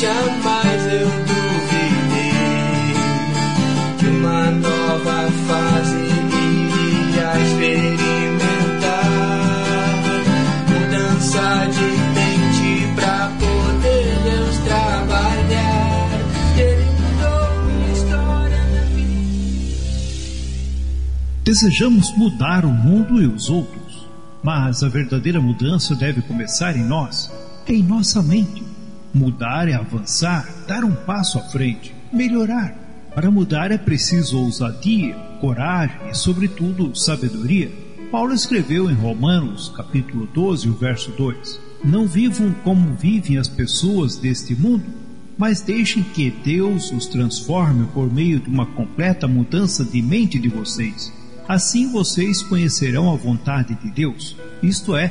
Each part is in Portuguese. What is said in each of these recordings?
jamais eu duvidei que uma nova fase iria experimentar mudança de mente pra poder Deus trabalhar. Ele mudou minha história, minha vida. Desejamos mudar o mundo e os outros, mas a verdadeira mudança deve começar em nós, em nossa mente. Mudar é avançar, dar um passo à frente, melhorar. Para mudar é preciso ousadia, coragem e, sobretudo, sabedoria. Paulo escreveu em Romanos, capítulo 12, o verso 2: Não vivam como vivem as pessoas deste mundo, mas deixem que Deus os transforme por meio de uma completa mudança de mente de vocês. Assim vocês conhecerão a vontade de Deus, isto é,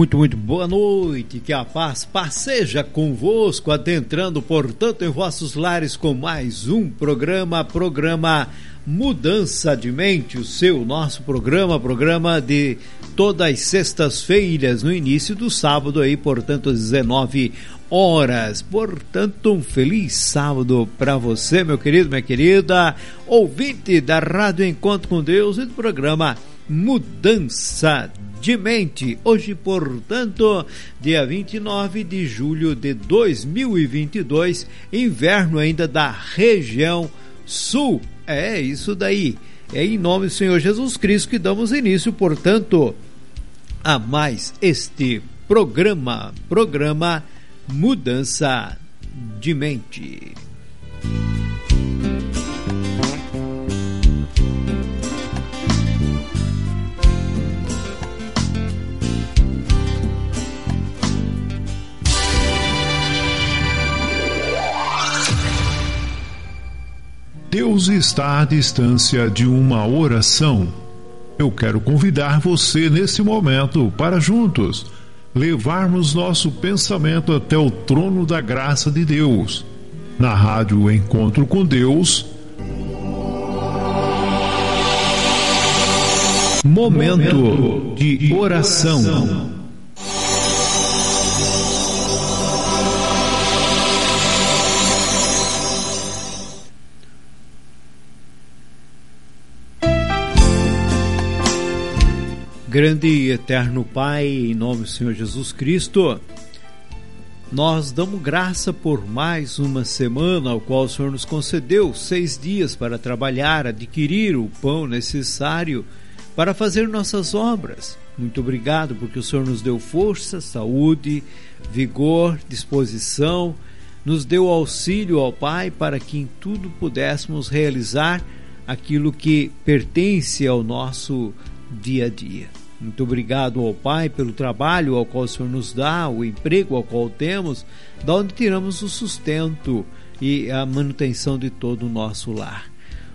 Muito, muito boa noite, que a paz passeja convosco, adentrando, portanto, em vossos lares com mais um programa, programa Mudança de Mente, o seu, nosso programa, programa de todas as sextas-feiras, no início do sábado aí, portanto, às 19 horas. Portanto, um feliz sábado para você, meu querido, minha querida, ouvinte da Rádio Encontro com Deus e do programa Mudança de Mente. Hoje, portanto, dia 29 de julho de 2022, inverno ainda da região sul. É isso daí. É em nome do Senhor Jesus Cristo que damos início, portanto, a mais este programa, programa Mudança de Mente. Deus está à distância de uma oração. Eu quero convidar você nesse momento para juntos levarmos nosso pensamento até o trono da graça de Deus. Na rádio Encontro com Deus. Momento de oração. Grande e eterno Pai, em nome do Senhor Jesus Cristo, nós damos graça por mais uma semana, ao qual o Senhor nos concedeu seis dias para trabalhar, adquirir o pão necessário para fazer nossas obras. Muito obrigado, porque o Senhor nos deu força, saúde, vigor, disposição, nos deu auxílio ao Pai para que em tudo pudéssemos realizar aquilo que pertence ao nosso dia a dia. Muito obrigado ao Pai pelo trabalho ao qual o Senhor nos dá, o emprego ao qual temos, da onde tiramos o sustento e a manutenção de todo o nosso lar.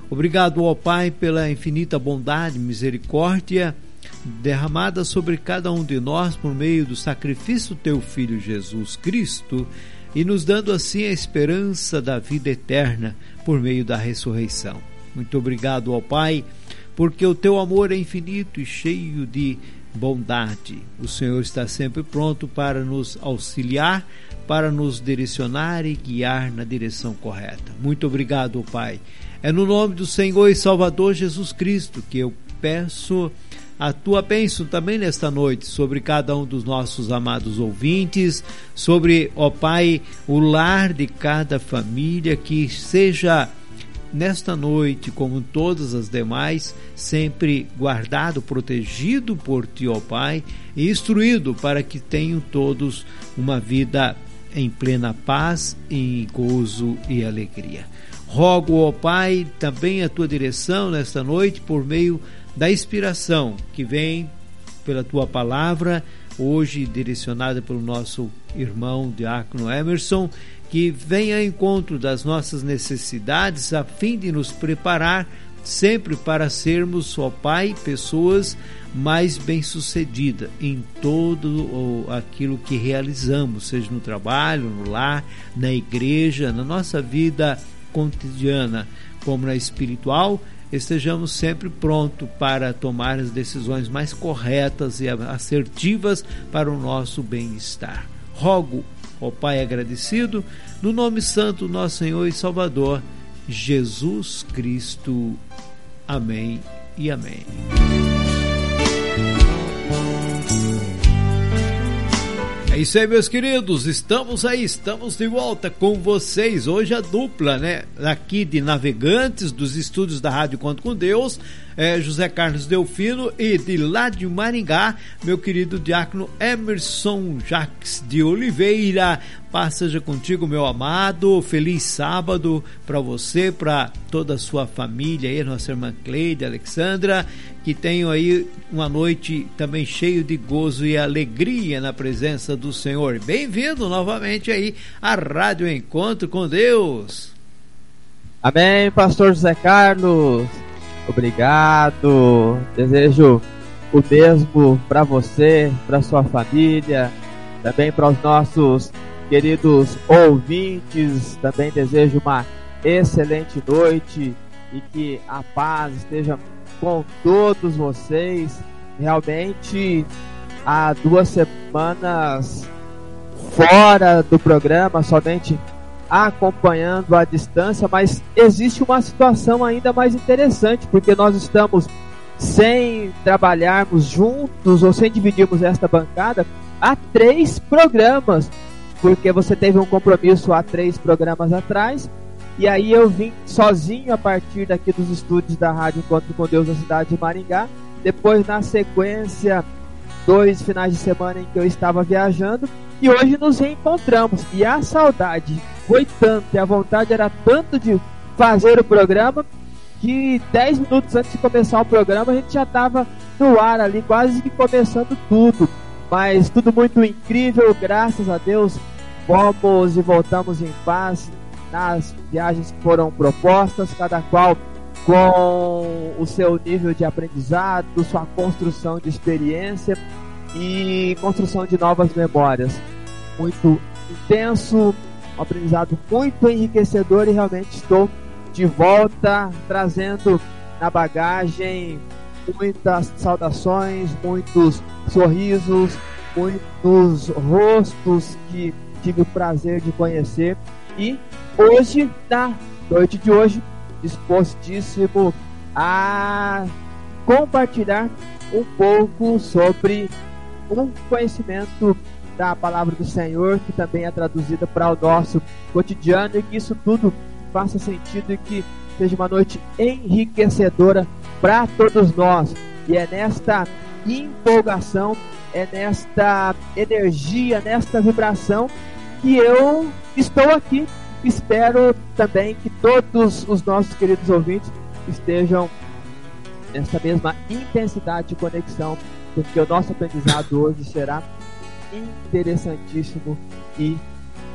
Obrigado ao Pai pela infinita bondade e misericórdia derramada sobre cada um de nós por meio do sacrifício do teu Filho Jesus Cristo e nos dando assim a esperança da vida eterna por meio da ressurreição. Muito obrigado ao Pai porque o teu amor é infinito e cheio de bondade. O Senhor está sempre pronto para nos auxiliar, para nos direcionar e guiar na direção correta. Muito obrigado, Pai. É no nome do Senhor e Salvador Jesus Cristo que eu peço a tua bênção também nesta noite sobre cada um dos nossos amados ouvintes, sobre, ó Pai, o lar de cada família, que seja nesta noite, como todas as demais, sempre guardado, protegido por Ti, ó Pai, e instruído para que tenham todos uma vida em plena paz, em gozo e alegria. Rogo, ó Pai, também a tua direção nesta noite por meio da inspiração que vem pela tua palavra, hoje direcionada pelo nosso irmão Diácono Emerson, que vem ao encontro das nossas necessidades a fim de nos preparar sempre para sermos, ó Pai, pessoas mais bem-sucedidas em todo aquilo que realizamos, seja no trabalho, no lar, na igreja, na nossa vida cotidiana, como na espiritual, estejamos sempre prontos para tomar as decisões mais corretas e assertivas para o nosso bem-estar. Rogo, ó Pai agradecido, no nome santo nosso Senhor e Salvador, Jesus Cristo. Amém e amém. É isso aí, meus queridos. Estamos aí, estamos de volta com vocês. Hoje a dupla, né? Aqui de Navegantes, dos estúdios da Rádio Conto com Deus, é, José Carlos Delfino e de lá de Maringá, meu querido diácono Emerson Jacques de Oliveira. Paz seja contigo, meu amado. Feliz sábado para você, para toda a sua família aí, nossa irmã Cleide, Alexandra, que tenham aí uma noite também cheio de gozo e alegria na presença do Senhor. Bem-vindo novamente aí à Rádio Encontro com Deus. Amém, pastor José Carlos. Obrigado. Desejo o mesmo para você, para sua família, também para os nossos queridos ouvintes. Também desejo uma excelente noite e que a paz esteja com todos vocês. Realmente, há duas semanas fora do programa, somente acompanhando à distância, mas existe uma situação ainda mais interessante, porque nós estamos sem trabalharmos juntos ou sem dividirmos esta bancada há três programas, porque você teve um compromisso há três programas atrás, e aí eu vim sozinho a partir daqui dos estúdios da Rádio Encontro com Deus da cidade de Maringá. Depois, na sequência, dois finais de semana em que eu estava viajando, e hoje nos reencontramos. E a saudade foi tanto e a vontade era tanto de fazer o programa que 10 minutos antes de começar o programa a gente já estava no ar ali, quase que começando tudo. Mas tudo muito incrível, graças a Deus. Fomos e voltamos em paz nas viagens que foram propostas, cada qual com o seu nível de aprendizado, sua construção de experiência e construção de novas memórias. Muito intenso, um aprendizado muito enriquecedor e realmente estou de volta trazendo na bagagem muitas saudações, muitos sorrisos, muitos rostos que tive o prazer de conhecer. E hoje, na noite de hoje, dispostíssimo a compartilhar um pouco sobre um conhecimento da palavra do Senhor, que também é traduzida para o nosso cotidiano, e que isso tudo faça sentido e que seja uma noite enriquecedora para todos nós. E é nesta empolgação, é nesta energia, nesta vibração que eu estou aqui. Espero também que todos os nossos queridos ouvintes estejam nessa mesma intensidade de conexão, porque o nosso aprendizado hoje será interessantíssimo e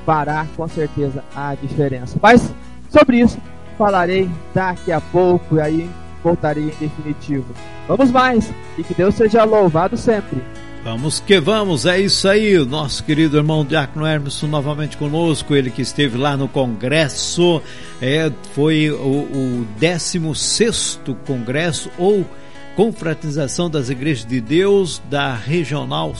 fará com certeza a diferença. Mas sobre isso falarei daqui a pouco e aí voltarei em definitivo. Vamos mais e que Deus seja louvado sempre. Vamos que vamos, é isso aí, o nosso querido irmão Diácono Hermes novamente conosco, ele que esteve lá no congresso, é, foi o, o 16 congresso ou confraternização das igrejas de Deus da Regional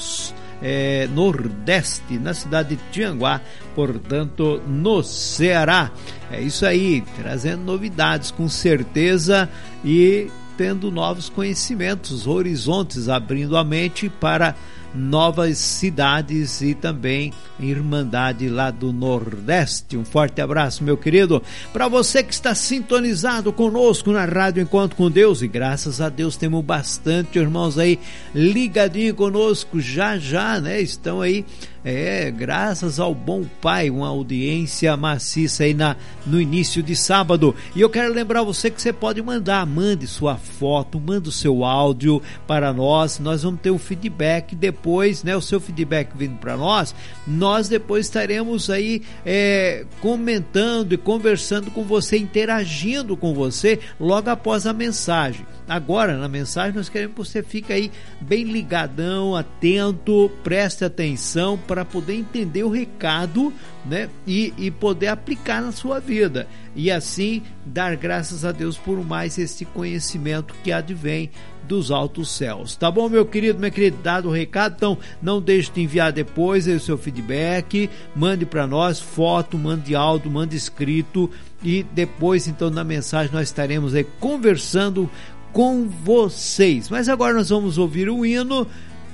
é, Nordeste, na cidade de Tianguá, portanto, no Ceará. É isso aí, trazendo novidades com certeza e tendo novos conhecimentos, horizontes, abrindo a mente para novas cidades e também Irmandade lá do Nordeste. Um forte abraço, meu querido. Para você que está sintonizado conosco na Rádio Encontro com Deus, e graças a Deus temos bastante irmãos aí ligadinho conosco já já, né? Estão aí é, graças ao bom pai, uma audiência maciça aí na, no início de sábado. E eu quero lembrar você que você pode mandar, mande sua foto, mande o seu áudio para nós. Nós vamos ter o feedback depois, né? O seu feedback vindo para nós. Nós depois estaremos aí é, comentando e conversando com você, interagindo com você logo após a mensagem. Agora, na mensagem, nós queremos que você fique aí bem ligadão, atento, preste atenção para poder entender o recado né? E, e poder aplicar na sua vida. E assim dar graças a Deus por mais esse conhecimento que advém dos altos céus. Tá bom, meu querido, minha querida, dado o recado, então não deixe de enviar depois o seu feedback, mande para nós foto, mande áudio, mande escrito e depois então na mensagem nós estaremos aí conversando com vocês. Mas agora nós vamos ouvir o hino,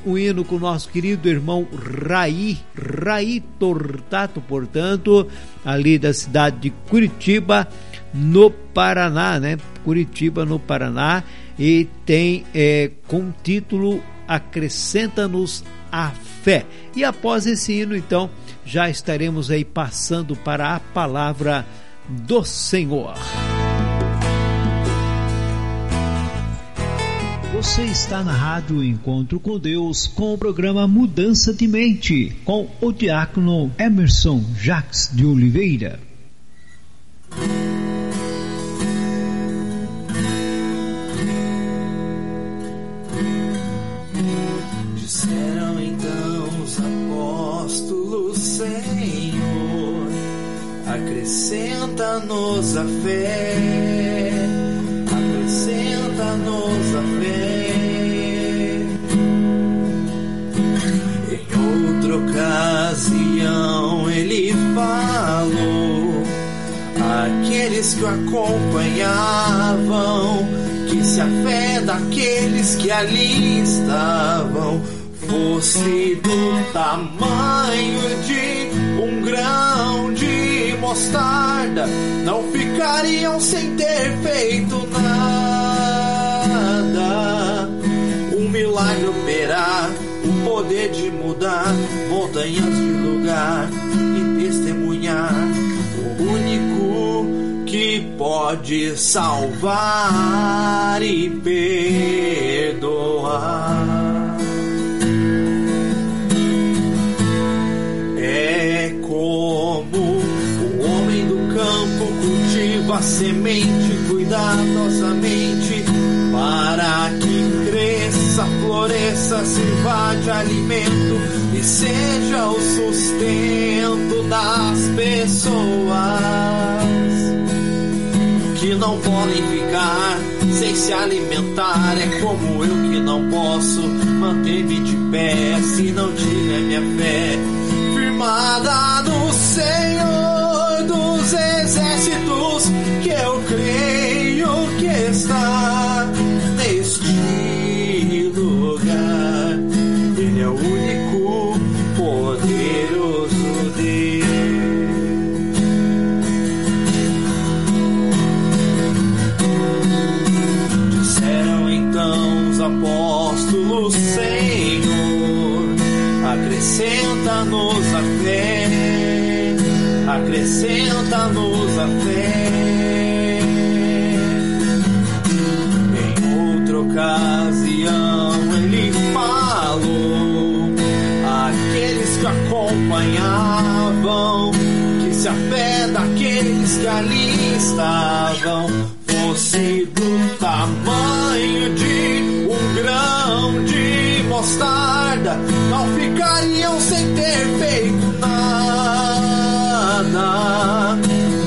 o hino com o nosso querido irmão Raí, Raí Tortato, portanto, ali da cidade de Curitiba, no Paraná, né? Curitiba, no Paraná, e tem é, com título Acrescenta-nos a Fé. E após esse hino, então, já estaremos aí passando para a palavra do Senhor. Você está na Rádio Encontro com Deus com o programa Mudança de Mente com o diácono Emerson Jacques de Oliveira. Disseram então os apóstolos, Senhor, acrescenta-nos a fé, ocasião ele falou àqueles que o acompanhavam que se a fé daqueles que ali estavam fosse do tamanho de um grão de mostarda, não ficariam sem ter feito nada. Um milagre operar, poder de mudar montanhas de lugar e testemunhar o único que pode salvar e perdoar. É como o homem do campo cultiva a semente cuidadosamente para que cresça, floresça, sirva de alimento e seja o sustento das pessoas que não podem ficar sem se alimentar. É como eu que não posso manter-me de pé se não tiver minha fé firmada no Senhor dos exércitos, que eu creio que está neste apóstolos, Senhor, acrescenta-nos a fé, acrescenta-nos a fé. Em outra ocasião ele falou. Àqueles que acompanhavam que se a fé daqueles que ali estavam. Fosse do tamanho de mostarda, não ficariam sem ter feito nada.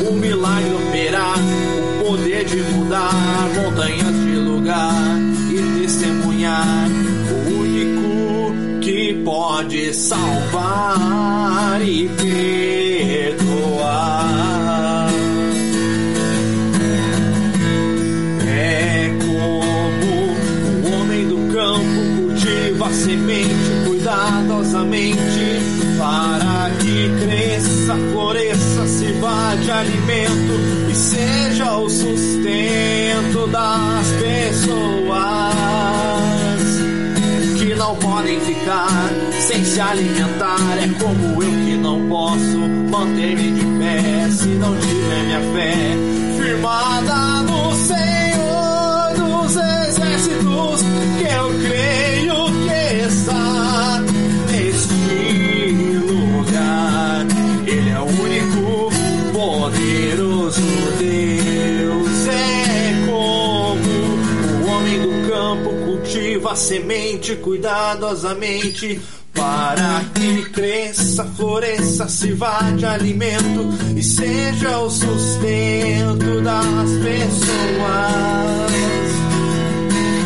O milagre operar, o poder de mudar montanhas de lugar e testemunhar o único que pode salvar e perdoar. Mente para que cresça, floresça, sirva de alimento e seja o sustento das pessoas que não podem ficar sem se alimentar. É como eu que não posso manter-me de pé se não tiver minha fé firmada a semente cuidadosamente para que cresça, floresça, sirva de alimento e seja o sustento das pessoas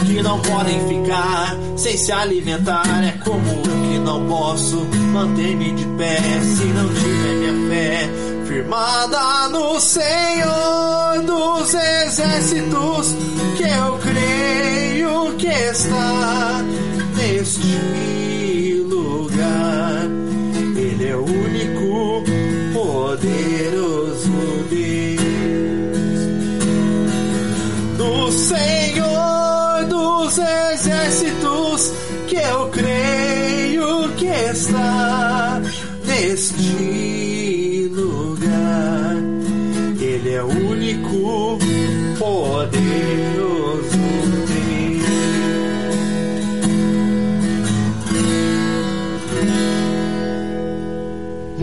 que não podem ficar sem se alimentar. É como eu que não posso manter-me de pé se não tiver minha fé firmada no Senhor dos exércitos que eu creio que está neste lugar. Ele é o único poderoso Deus. Do Senhor dos exércitos que eu creio que está neste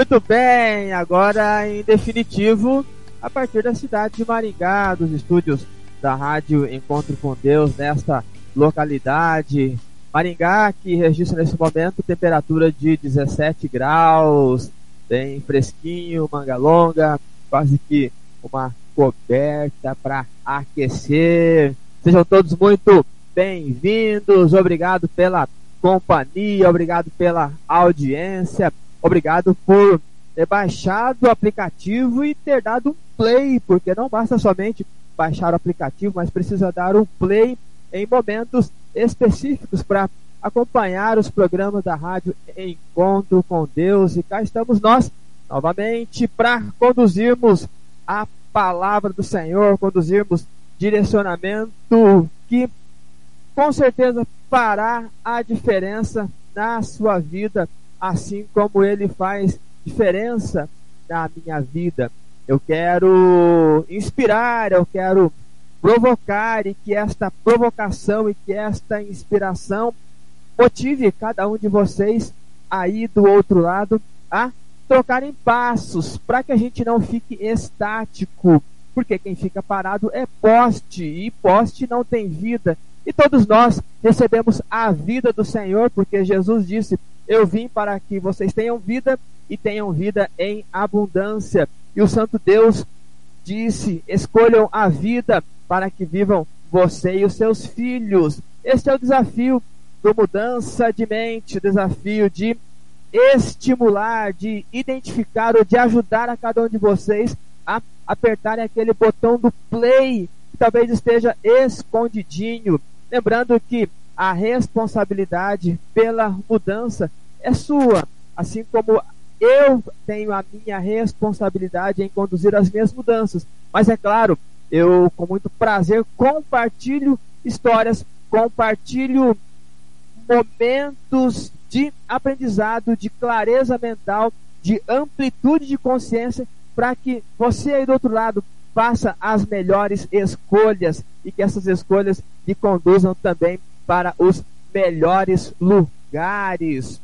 Muito bem, agora em definitivo, a partir da cidade de Maringá, dos estúdios da Rádio Encontro com Deus, nesta localidade. Maringá, que registra nesse momento temperatura de 17 graus, bem fresquinho, manga longa, quase que uma coberta para aquecer. Sejam todos muito bem-vindos, obrigado pela companhia, obrigado pela audiência. Obrigado por ter baixado o aplicativo e ter dado um play, porque não basta somente baixar o aplicativo, mas precisa dar um play em momentos específicos para acompanhar os programas da rádio Encontro com Deus. E cá estamos nós novamente para conduzirmos a palavra do Senhor, conduzirmos direcionamento que com certeza fará a diferença na sua vida assim como ele faz diferença na minha vida. Eu quero inspirar, eu quero provocar e que esta provocação e que esta inspiração motive cada um de vocês aí do outro lado a trocarem passos para que a gente não fique estático, porque quem fica parado é poste e poste não tem vida. E todos nós recebemos a vida do Senhor, porque Jesus disse: eu vim para que vocês tenham vida e tenham vida em abundância. E o Santo Deus disse: escolham a vida para que vivam você e os seus filhos. Este é o desafio do mudança de mente, o desafio de estimular, de identificar ou de ajudar a cada um de vocês a apertarem aquele botão do play que talvez esteja escondidinho. Lembrando que a responsabilidade pela mudança é sua, assim como eu tenho a minha responsabilidade em conduzir as minhas mudanças. Mas é claro, eu com muito prazer compartilho histórias, compartilho momentos de aprendizado, de clareza mental, de amplitude de consciência, para que você aí do outro lado faça as melhores escolhas e que essas escolhas lhe conduzam também para os melhores lugares.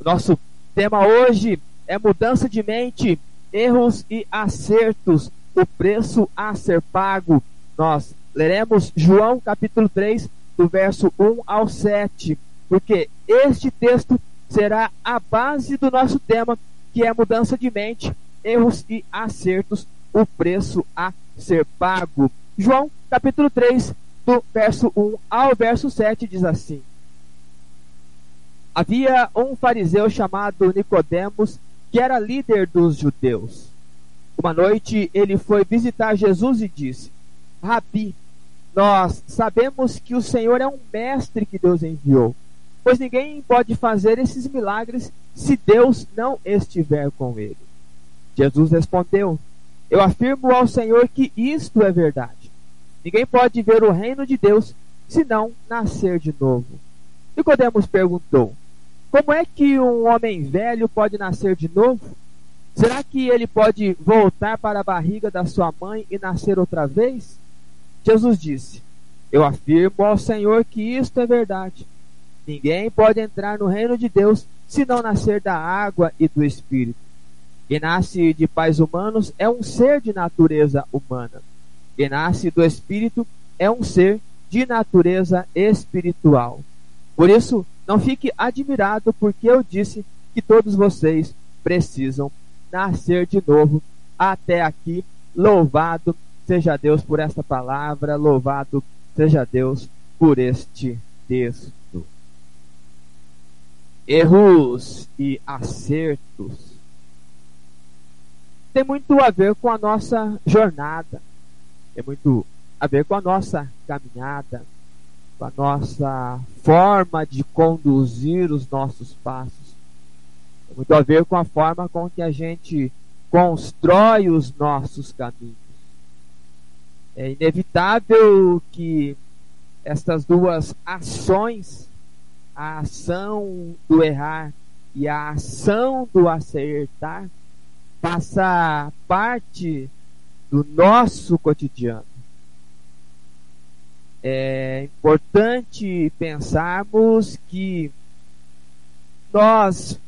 Nosso tema hoje é mudança de mente, erros e acertos, o preço a ser pago. Nós Leremos João capítulo 3, do verso 1 ao 7, porque este texto será a base do nosso tema, que é mudança de mente, erros e acertos, o preço a ser pago. João capítulo 3, do verso 1 ao verso 7 diz assim: Havia um fariseu chamado Nicodemos, que era líder dos judeus. Uma noite ele foi visitar Jesus e disse: Rabi, nós sabemos que o Senhor é um mestre que Deus enviou, pois ninguém pode fazer esses milagres se Deus não estiver com ele. Jesus respondeu: Eu afirmo ao Senhor que isto é verdade. Ninguém pode ver o reino de Deus se não nascer de novo. Nicodemos perguntou: Como é que um homem velho pode nascer de novo? Será que ele pode voltar para a barriga da sua mãe e nascer outra vez? Jesus disse: Eu afirmo ao Senhor que isto é verdade. Ninguém pode entrar no reino de Deus se não nascer da água e do Espírito. Quem nasce de pais humanos é um ser de natureza humana que nasce do Espírito é um ser de natureza espiritual. Por isso, não fique admirado porque eu disse que todos vocês precisam nascer de novo. Até aqui, louvado seja Deus por esta palavra, louvado seja Deus por este texto. Erros e acertos tem muito a ver com a nossa jornada é muito a ver com a nossa caminhada, com a nossa forma de conduzir os nossos passos. Tem muito a ver com a forma com que a gente constrói os nossos caminhos. É inevitável que estas duas ações, a ação do errar e a ação do acertar, faça parte do nosso cotidiano. É importante pensarmos que nós,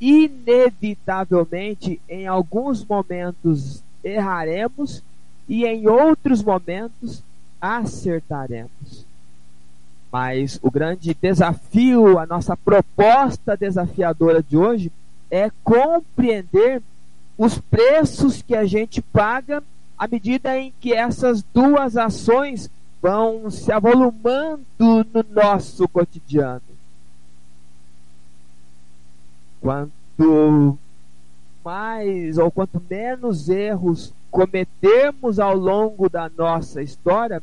inevitavelmente, em alguns momentos erraremos e em outros momentos acertaremos. Mas o grande desafio, a nossa proposta desafiadora de hoje é compreender os preços que a gente paga à medida em que essas duas ações vão se avolumando no nosso cotidiano. Quanto mais ou quanto menos erros cometemos ao longo da nossa história,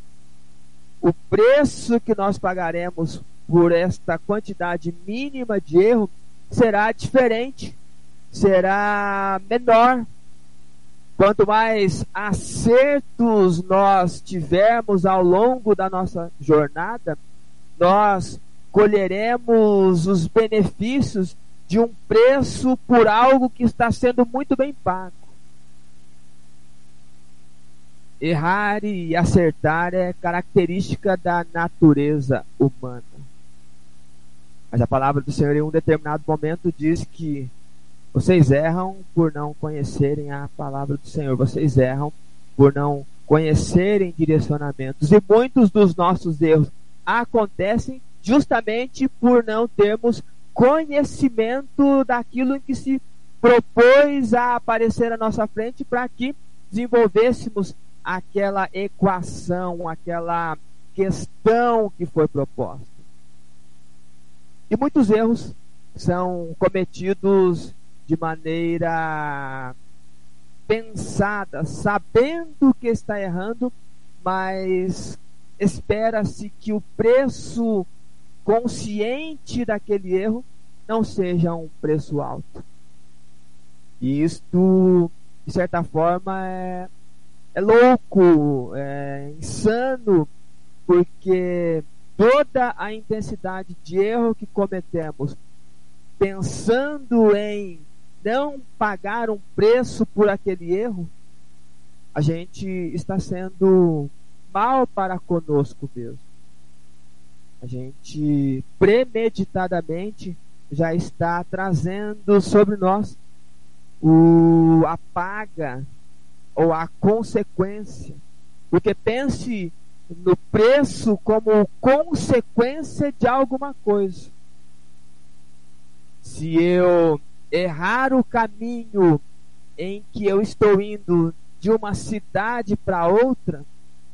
o preço que nós pagaremos por esta quantidade mínima de erro será diferente, será menor, Quanto mais acertos nós tivermos ao longo da nossa jornada, nós colheremos os benefícios de um preço por algo que está sendo muito bem pago. Errar e acertar é característica da natureza humana. Mas a palavra do Senhor, em um determinado momento, diz que vocês erram por não conhecerem a palavra do Senhor. Vocês erram por não conhecerem direcionamentos. E muitos dos nossos erros acontecem justamente por não termos conhecimento daquilo que se propôs a aparecer à nossa frente para que desenvolvêssemos aquela equação, aquela questão que foi proposta. E muitos erros são cometidos de maneira pensada, sabendo que está errando, mas espera-se que o preço consciente daquele erro não seja um preço alto. E isto, de certa forma, é, é louco, é insano, porque toda a intensidade de erro que cometemos, pensando em não pagar um preço por aquele erro, a gente está sendo mal para conosco mesmo. A gente premeditadamente já está trazendo sobre nós o a paga ou a consequência. Porque pense no preço como consequência de alguma coisa. Se eu errar o caminho em que eu estou indo de uma cidade para outra,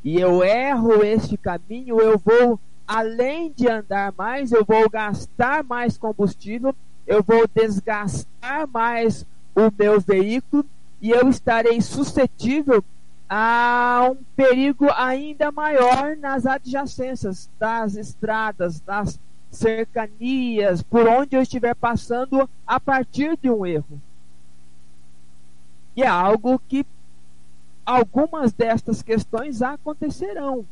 e eu erro este caminho, eu vou, além de andar mais, eu vou gastar mais combustível, eu vou desgastar mais o meu veículo e eu estarei suscetível a um perigo ainda maior nas adjacências das estradas, das cercanias, por onde eu estiver passando a partir de um erro. E é algo que algumas destas questões acontecerão.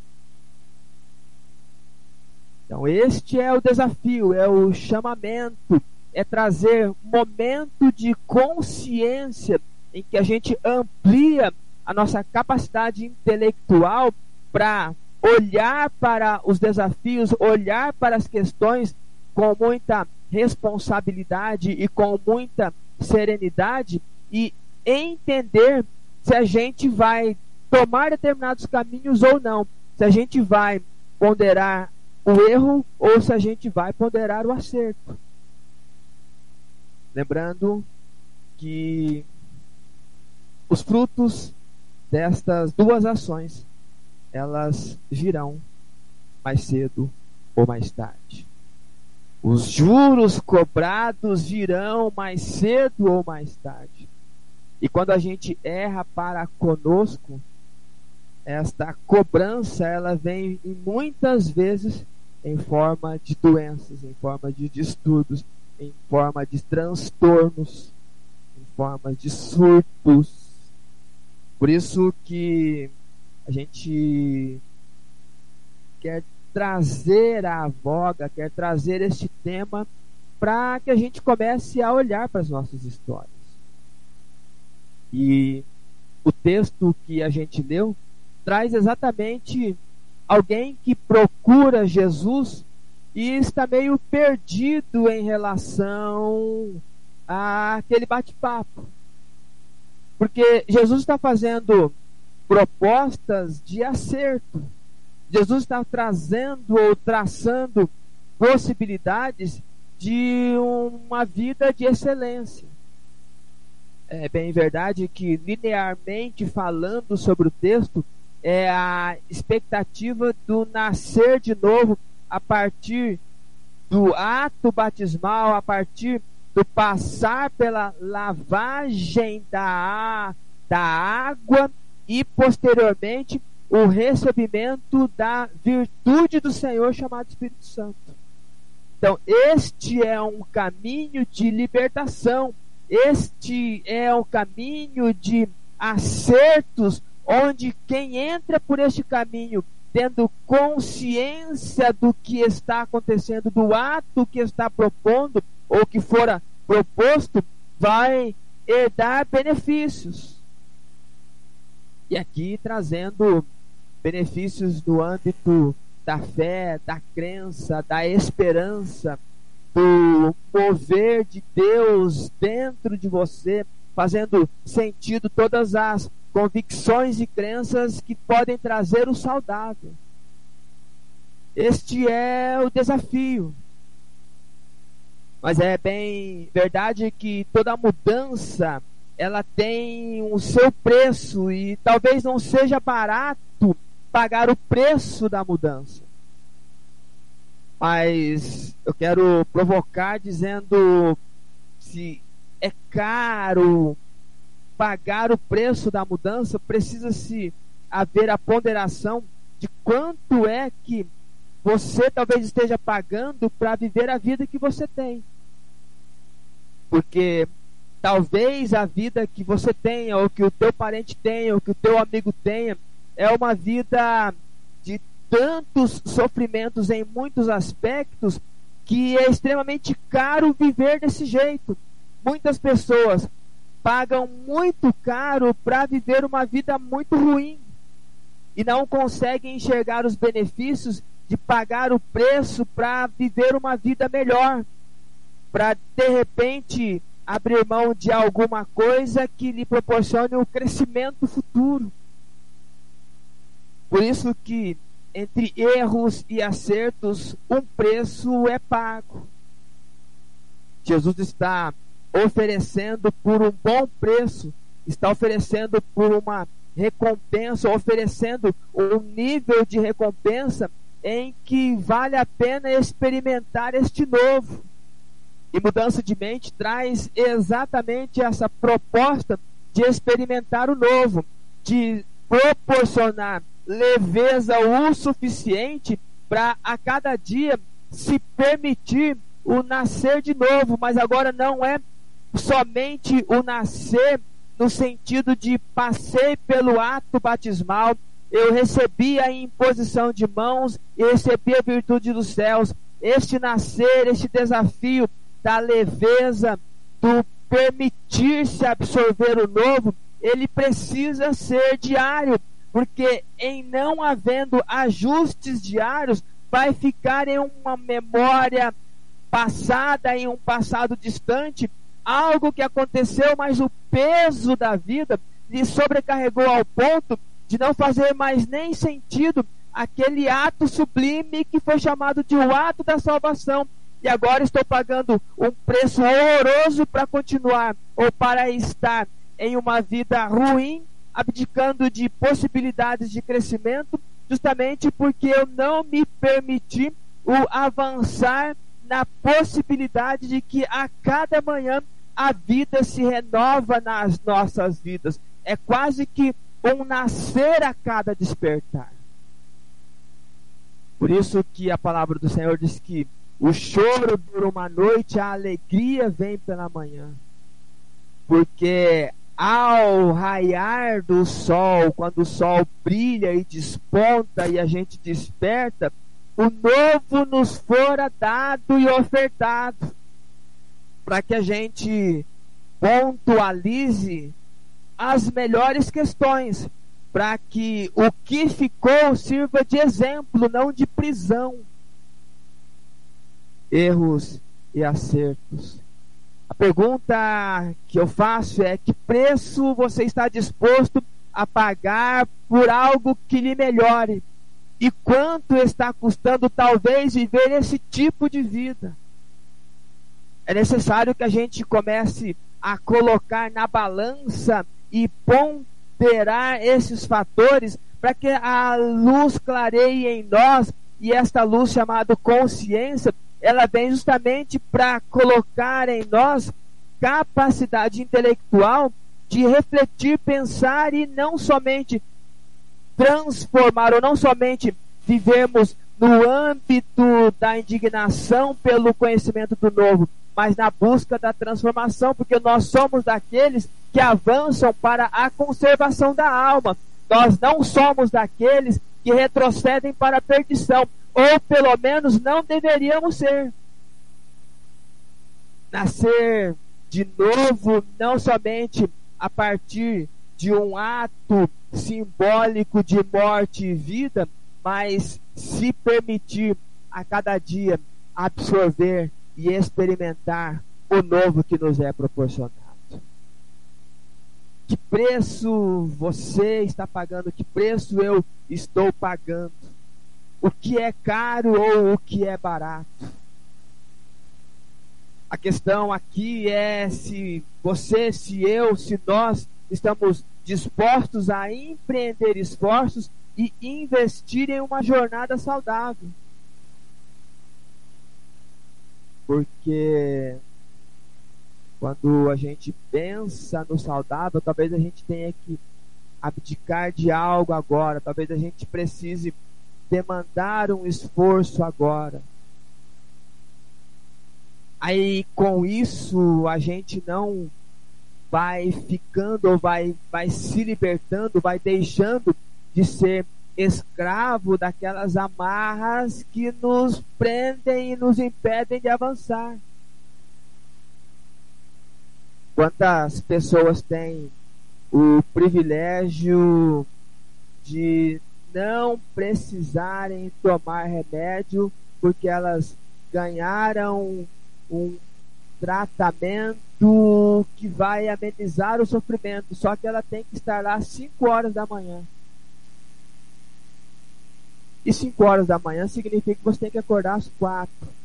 Então, este é o desafio, é o chamamento, é trazer momento de consciência em que a gente amplia a nossa capacidade intelectual para olhar para os desafios, olhar para as questões com muita responsabilidade e com muita serenidade e entender se a gente vai tomar determinados caminhos ou não, se a gente vai ponderar o erro ou se a gente vai ponderar o acerto. Lembrando que os frutos destas duas ações elas virão mais cedo ou mais tarde. Os juros cobrados virão mais cedo ou mais tarde. E quando a gente erra para conosco, esta cobrança ela vem muitas vezes em forma de doenças, em forma de distúrbios, em forma de transtornos, em forma de surtos. Por isso que a gente quer trazer a voga, quer trazer este tema para que a gente comece a olhar para as nossas histórias. E o texto que a gente leu traz exatamente alguém que procura Jesus e está meio perdido em relação àquele bate-papo. Porque Jesus está fazendo propostas de acerto. Jesus está trazendo ou traçando possibilidades de uma vida de excelência. É bem verdade que, linearmente falando sobre o texto, é a expectativa do nascer de novo a partir do ato batismal, a partir do passar pela lavagem da, da água e posteriormente o recebimento da virtude do Senhor chamado Espírito Santo. Então, este é um caminho de libertação, este é um caminho de acertos, onde quem entra por este caminho, tendo consciência do que está acontecendo, do ato que está propondo, ou que fora proposto, vai herdar benefícios. E aqui trazendo benefícios no âmbito da fé, da crença, da esperança, do mover de Deus dentro de você, fazendo sentido todas as convicções e crenças que podem trazer o saudável. Este é o desafio. Mas é bem verdade que toda mudança ela tem o seu preço e talvez não seja barato pagar o preço da mudança. Mas eu quero provocar dizendo se é caro pagar o preço da mudança, precisa-se haver a ponderação de quanto é que você talvez esteja pagando para viver a vida que você tem. Porque Talvez a vida que você tenha, ou que o teu parente tenha, ou que o teu amigo tenha, é uma vida de tantos sofrimentos em muitos aspectos que é extremamente caro viver desse jeito. Muitas pessoas pagam muito caro para viver uma vida muito ruim e não conseguem enxergar os benefícios de pagar o preço para viver uma vida melhor, para de repente abrir mão de alguma coisa que lhe proporcione um crescimento futuro. Por isso que entre erros e acertos, um preço é pago. Jesus está oferecendo por um bom preço, está oferecendo por uma recompensa, oferecendo um nível de recompensa em que vale a pena experimentar este novo. E mudança de mente traz exatamente essa proposta de experimentar o novo, de proporcionar leveza o suficiente para a cada dia se permitir o nascer de novo, mas agora não é somente o nascer no sentido de passei pelo ato batismal, eu recebi a imposição de mãos e recebi a virtude dos céus. Este nascer, este desafio da leveza, do permitir-se absorver o novo, ele precisa ser diário, porque em não havendo ajustes diários, vai ficar em uma memória passada, em um passado distante, algo que aconteceu, mas o peso da vida lhe sobrecarregou ao ponto de não fazer mais nem sentido aquele ato sublime que foi chamado de o ato da salvação. E agora estou pagando um preço horroroso para continuar ou para estar em uma vida ruim, abdicando de possibilidades de crescimento, justamente porque eu não me permiti o avançar na possibilidade de que a cada manhã a vida se renova nas nossas vidas. É quase que um nascer a cada despertar. Por isso que a palavra do Senhor diz que o choro dura uma noite, a alegria vem pela manhã. Porque ao raiar do sol, quando o sol brilha e desponta e a gente desperta, o novo nos fora dado e ofertado para que a gente pontualize as melhores questões, para que o que ficou sirva de exemplo, não de prisão. Erros e acertos. A pergunta que eu faço é: que preço você está disposto a pagar por algo que lhe melhore? E quanto está custando, talvez, viver esse tipo de vida? é necessário que a gente comece a colocar na balança e ponderar esses fatores para que a luz clareie em nós e esta luz chamada consciência, ela vem justamente para colocar em nós capacidade intelectual de refletir, pensar e não somente transformar ou não somente vivermos no âmbito da indignação pelo conhecimento do novo, mas na busca da transformação, porque nós somos daqueles que avançam para a conservação da alma. Nós não somos daqueles que retrocedem para a perdição, ou pelo menos não deveríamos ser. Nascer de novo, não somente a partir de um ato simbólico de morte e vida, mas se permitir a cada dia absorver e experimentar o novo que nos é proporcionado. Que preço você está pagando? Que preço eu estou pagando? O que é caro ou o que é barato? A questão aqui é se você, se eu, se nós estamos dispostos a empreender esforços e investir em uma jornada saudável. Porque quando a gente pensa no saudável, talvez a gente tenha que abdicar de algo agora, talvez a gente precise demandar um esforço agora. Aí com isso a gente não vai ficando vai, vai se libertando, vai deixando de ser escravo daquelas amarras que nos prendem e nos impedem de avançar. Quantas pessoas têm o privilégio de não precisarem tomar remédio porque elas ganharam um tratamento que vai amenizar o sofrimento, só que ela tem que estar lá às 5 horas da manhã. E 5 horas da manhã significa que você tem que acordar às 4.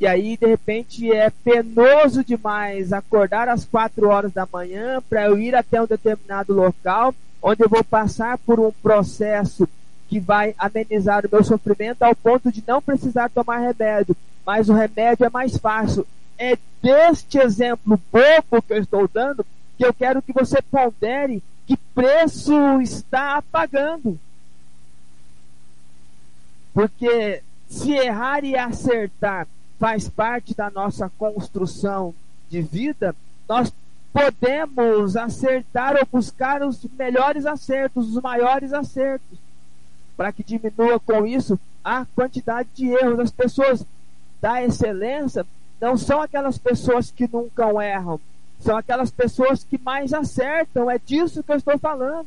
E aí, de repente, é penoso demais acordar às 4 horas da manhã para eu ir até um determinado local, onde eu vou passar por um processo que vai amenizar o meu sofrimento ao ponto de não precisar tomar remédio. Mas o remédio é mais fácil. É deste exemplo bobo que eu estou dando que eu quero que você pondere que preço está pagando. Porque se errar e acertar faz parte da nossa construção de vida, nós podemos acertar ou buscar os melhores acertos, os maiores acertos, para que diminua com isso a quantidade de erros. As pessoas da excelência não são aquelas pessoas que nunca erram, são aquelas pessoas que mais acertam. É disso que eu estou falando.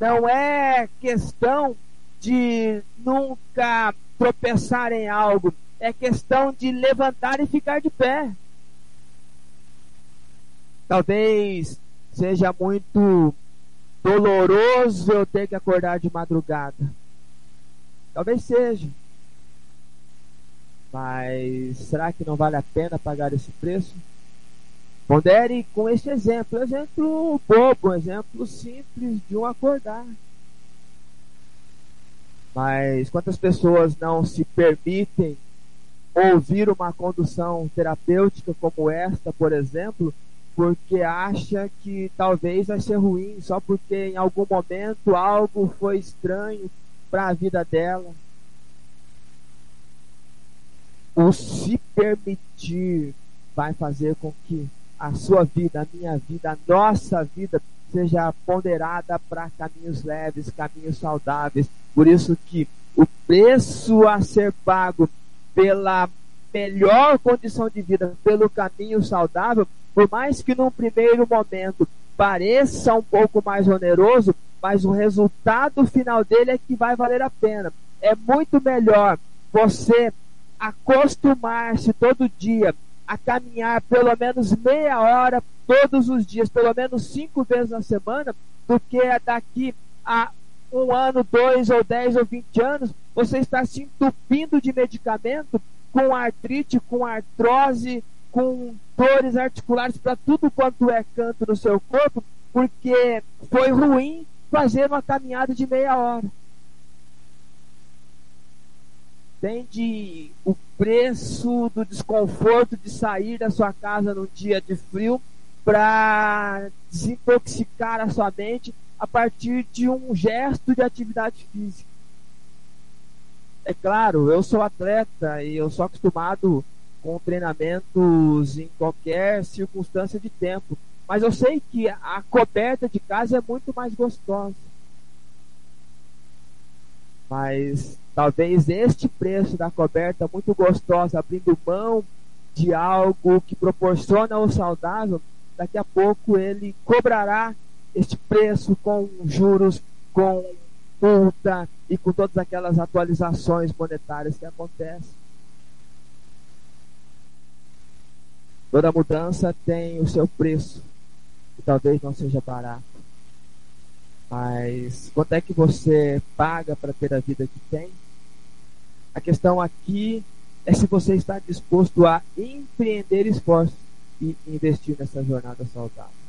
Não é questão de nunca tropeçar em algo, é questão de levantar e ficar de pé. Talvez seja muito doloroso eu ter que acordar de madrugada. Talvez seja. Mas será que não vale a pena pagar esse preço? Pondere com este exemplo, exemplo bobo, exemplo simples de um acordar. Mas quantas pessoas não se permitem ouvir uma condução terapêutica como esta, por exemplo, porque acha que talvez vai ser ruim só porque em algum momento algo foi estranho para a vida dela. O se permitir vai fazer com que a sua vida, a minha vida, a nossa vida seja ponderada para caminhos leves, caminhos saudáveis. Por isso que o preço a ser pago pela melhor condição de vida, pelo caminho saudável, por mais que num primeiro momento pareça um pouco mais oneroso, mas o resultado final dele é que vai valer a pena. É muito melhor você acostumar-se todo dia a caminhar pelo menos meia hora todos os dias, pelo menos cinco vezes na semana, do que daqui a um ano, dois ou dez ou vinte anos, você está se entupindo de medicamento com artrite, com artrose, com dores articulares para tudo quanto é canto no seu corpo, porque foi ruim fazer uma caminhada de meia hora. Entende o preço do desconforto de sair da sua casa num dia de frio para desintoxicar a sua mente a partir de um gesto de atividade física. É claro, eu sou atleta e eu sou acostumado com treinamentos em qualquer circunstância de tempo, mas eu sei que a coberta de casa é muito mais gostosa. Mas talvez este preço da coberta muito gostosa, abrindo mão de algo que proporciona o saudável, daqui a pouco ele cobrará este preço com juros, com multa e com todas aquelas atualizações monetárias que acontecem. Toda mudança tem o seu preço, e talvez não seja barato. Mas quanto é que você paga para ter a vida que tem? A questão aqui é se você está disposto a empreender esforços e investir nessa jornada saudável.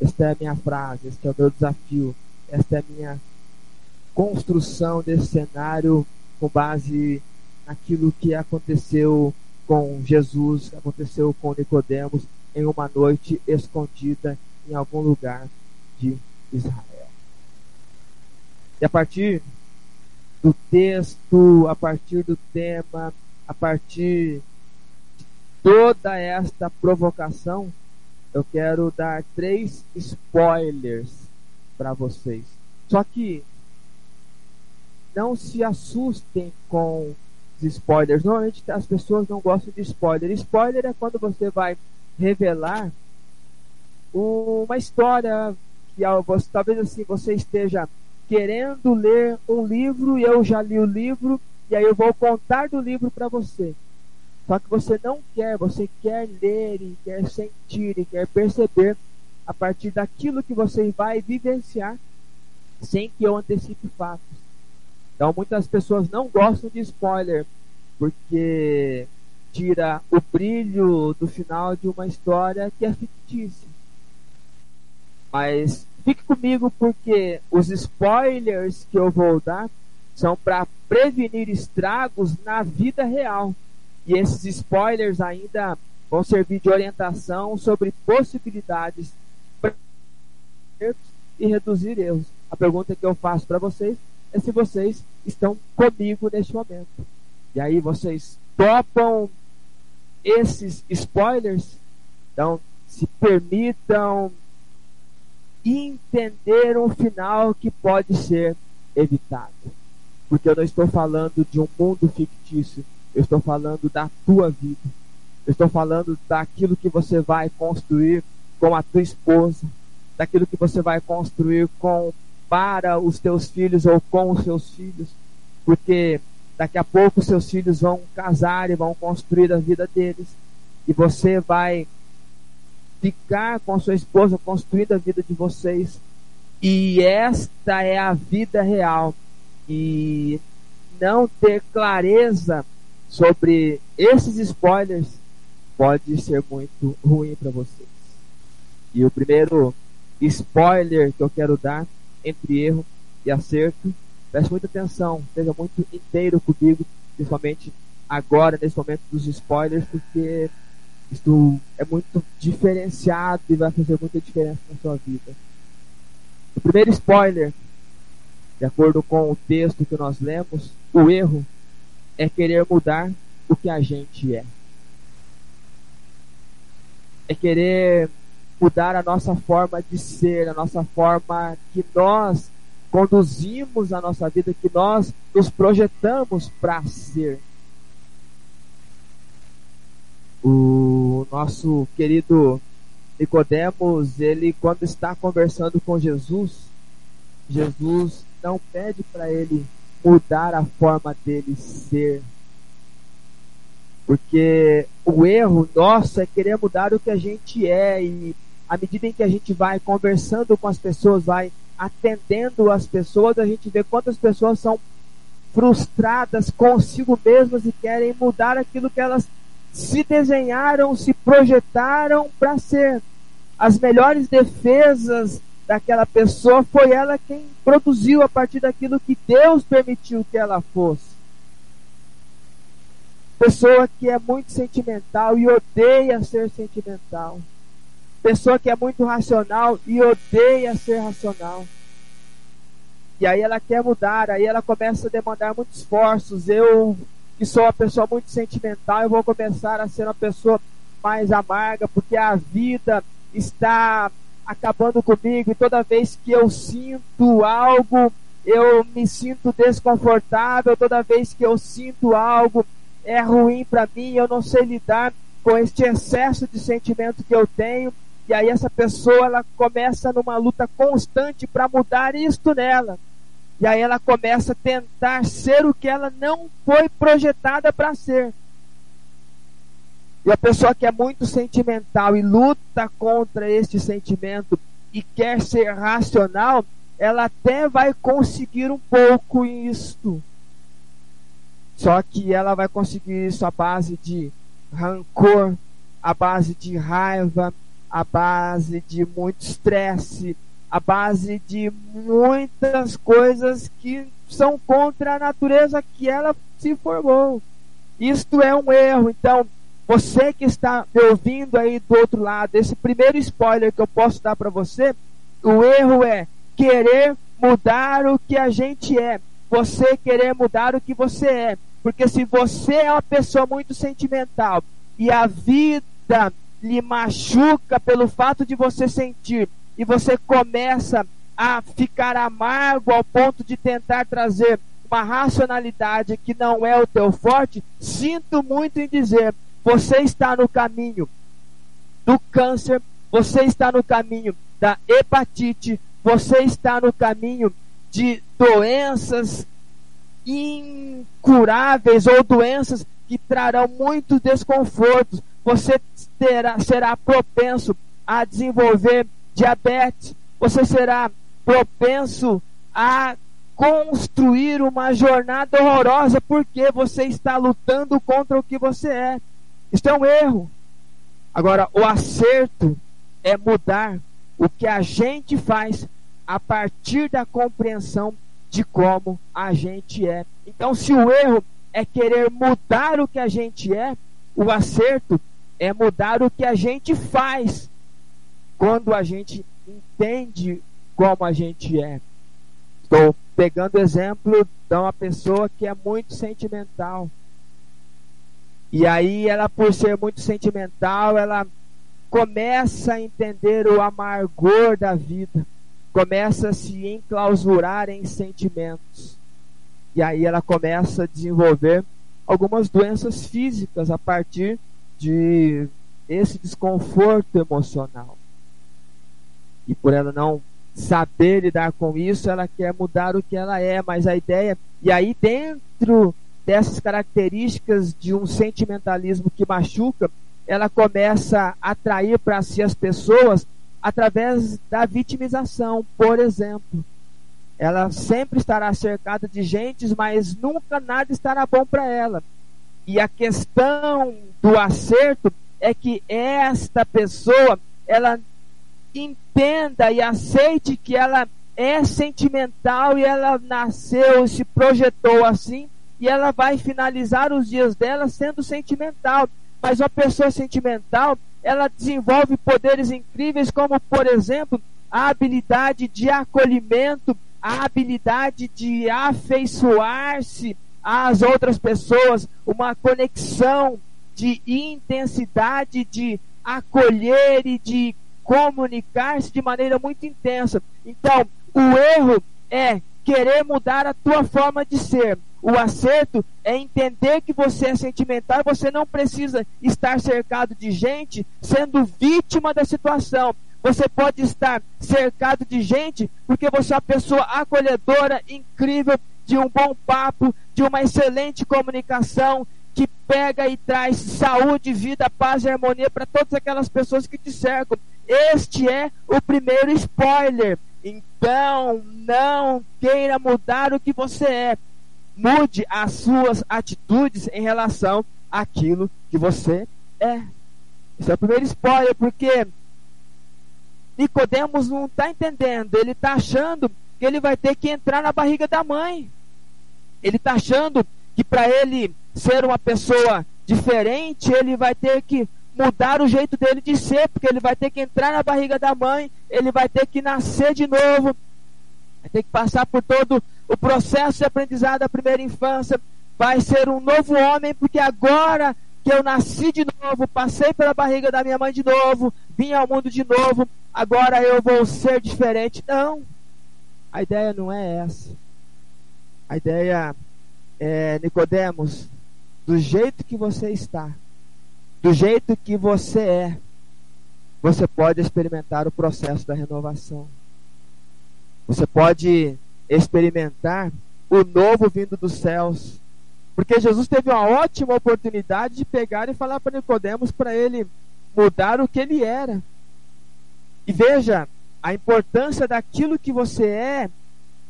Esta é a minha frase, este é o meu desafio, esta é a minha construção desse cenário com base naquilo que aconteceu com Jesus, que aconteceu com Nicodemos em uma noite escondida em algum lugar de Israel. E a partir do texto, a partir do tema, a partir de toda esta provocação, eu quero dar três spoilers para vocês. Só que não se assustem com os spoilers. Normalmente as pessoas não gostam de spoiler. Spoiler é quando você vai revelar uma história que talvez assim você esteja querendo ler um livro e eu já li o livro e aí eu vou contar do livro para você. Só que você não quer, você quer ler e quer sentir e quer perceber a partir daquilo que você vai vivenciar. sem que eu antecipe fatos. Então muitas pessoas não gostam de spoiler porque tira o brilho do final de uma história que é fictícia. Mas fique comigo porque os spoilers que eu vou dar são para prevenir estragos na vida real. E esses spoilers ainda vão servir de orientação sobre possibilidades e reduzir erros. A pergunta que eu faço para vocês é se vocês estão comigo neste momento. E aí vocês topam esses spoilers? Então, se permitam entender um final que pode ser evitado. Porque eu não estou falando de um mundo fictício, eu estou falando da tua vida. Eu estou falando daquilo que você vai construir com a tua esposa, daquilo que você vai construir com para os teus filhos ou com os seus filhos, porque daqui a pouco seus filhos vão casar e vão construir a vida deles, e você vai ficar com a sua esposa construindo a vida de vocês. E esta é a vida real. E não ter clareza sobre esses spoilers pode ser muito ruim para vocês. E o primeiro spoiler que eu quero dar entre erro e acerto, preste muita atenção, seja muito inteiro comigo, principalmente agora, nesse momento dos spoilers, porque isto é muito diferenciado e vai fazer muita diferença na sua vida. O primeiro spoiler, de acordo com o texto que nós lemos, o erro é querer mudar o que a gente é. É querer mudar a nossa forma de ser, a nossa forma que nós conduzimos a nossa vida, que nós nos projetamos para ser. O nosso querido Nicodemos, ele quando está conversando com Jesus, Jesus não pede para ele mudar a forma dele ser. Porque o erro nosso é querer mudar o que a gente é e à medida em que a gente vai conversando com as pessoas, vai atendendo as pessoas, a gente vê quantas pessoas são frustradas consigo mesmas e querem mudar aquilo que elas se desenharam, se projetaram para ser. As melhores defesas daquela pessoa foi ela quem produziu a partir daquilo que Deus permitiu que ela fosse. Pessoa que é muito sentimental e odeia ser sentimental pessoa que é muito racional e odeia ser racional. E aí ela quer mudar, aí ela começa a demandar muitos esforços. Eu, que sou uma pessoa muito sentimental, eu vou começar a ser uma pessoa mais amarga, porque a vida está acabando comigo e toda vez que eu sinto algo, eu me sinto desconfortável, toda vez que eu sinto algo é ruim para mim, eu não sei lidar com este excesso de sentimento que eu tenho e aí essa pessoa ela começa numa luta constante para mudar isto nela. E aí ela começa a tentar ser o que ela não foi projetada para ser. E a pessoa que é muito sentimental e luta contra este sentimento e quer ser racional, ela até vai conseguir um pouco isto. Só que ela vai conseguir isso à base de rancor, à base de raiva, a base de muito estresse, a base de muitas coisas que são contra a natureza que ela se formou. Isto é um erro. Então, você que está me ouvindo aí do outro lado, esse primeiro spoiler que eu posso dar para você, o erro é querer mudar o que a gente é. Você querer mudar o que você é. Porque se você é uma pessoa muito sentimental e a vida lhe machuca pelo fato de você sentir e você começa a ficar amargo ao ponto de tentar trazer uma racionalidade que não é o teu forte, sinto muito em dizer, você está no caminho do câncer, você está no caminho da hepatite, você está no caminho de doenças incuráveis ou doenças que trarão muitos desconfortos. Você terá, será propenso a desenvolver diabetes, você será propenso a construir uma jornada horrorosa porque você está lutando contra o que você é. Isso é um erro. Agora, o acerto é mudar o que a gente faz a partir da compreensão de como a gente é. Então, se o erro é querer mudar o que a gente é, o acerto é mudar o que a gente faz quando a gente entende como a gente é. Estou pegando o exemplo de uma pessoa que é muito sentimental. E aí ela, por ser muito sentimental, ela começa a entender o amargor da vida, começa a se enclausurar em sentimentos. E aí ela começa a desenvolver algumas doenças físicas a partir de esse desconforto emocional. E por ela não saber lidar com isso, ela quer mudar o que ela é, mas a ideia. E aí, dentro dessas características de um sentimentalismo que machuca, ela começa a atrair para si as pessoas através da vitimização, por exemplo. Ela sempre estará cercada de gentes, mas nunca nada estará bom para ela. E a questão do acerto é que esta pessoa, ela entenda e aceite que ela é sentimental e ela nasceu e se projetou assim e ela vai finalizar os dias dela sendo sentimental. Mas uma pessoa sentimental, ela desenvolve poderes incríveis como, por exemplo, a habilidade de acolhimento, a habilidade de afeiçoar-se às outras pessoas, uma conexão de intensidade de acolher e de comunicar-se de maneira muito intensa. Então, o erro é querer mudar a tua forma de ser. O acerto é entender que você é sentimental você não precisa estar cercado de gente sendo vítima da situação. Você pode estar cercado de gente porque você é uma pessoa acolhedora, incrível, de um bom papo, de uma excelente comunicação, que pega e traz saúde, vida, paz e harmonia para todas aquelas pessoas que te cercam. Este é o primeiro spoiler. Então, não queira mudar o que você é. Mude as suas atitudes em relação àquilo que você é. Esse é o primeiro spoiler, porque Nicodemos não está entendendo. Ele está achando que ele vai ter que entrar na barriga da mãe. Ele está achando que para ele ser uma pessoa diferente, ele vai ter que mudar o jeito dele de ser, porque ele vai ter que entrar na barriga da mãe, ele vai ter que nascer de novo, ter que passar por todo o processo de aprendizado da primeira infância, vai ser um novo homem, porque agora que eu nasci de novo, passei pela barriga da minha mãe de novo, vim ao mundo de novo, agora eu vou ser diferente. Não, a ideia não é essa. A ideia é, Nicodemos, do jeito que você está, do jeito que você é, você pode experimentar o processo da renovação. Você pode experimentar o novo vindo dos céus. Porque Jesus teve uma ótima oportunidade de pegar e falar para Nicodemos para ele mudar o que ele era. E veja a importância daquilo que você é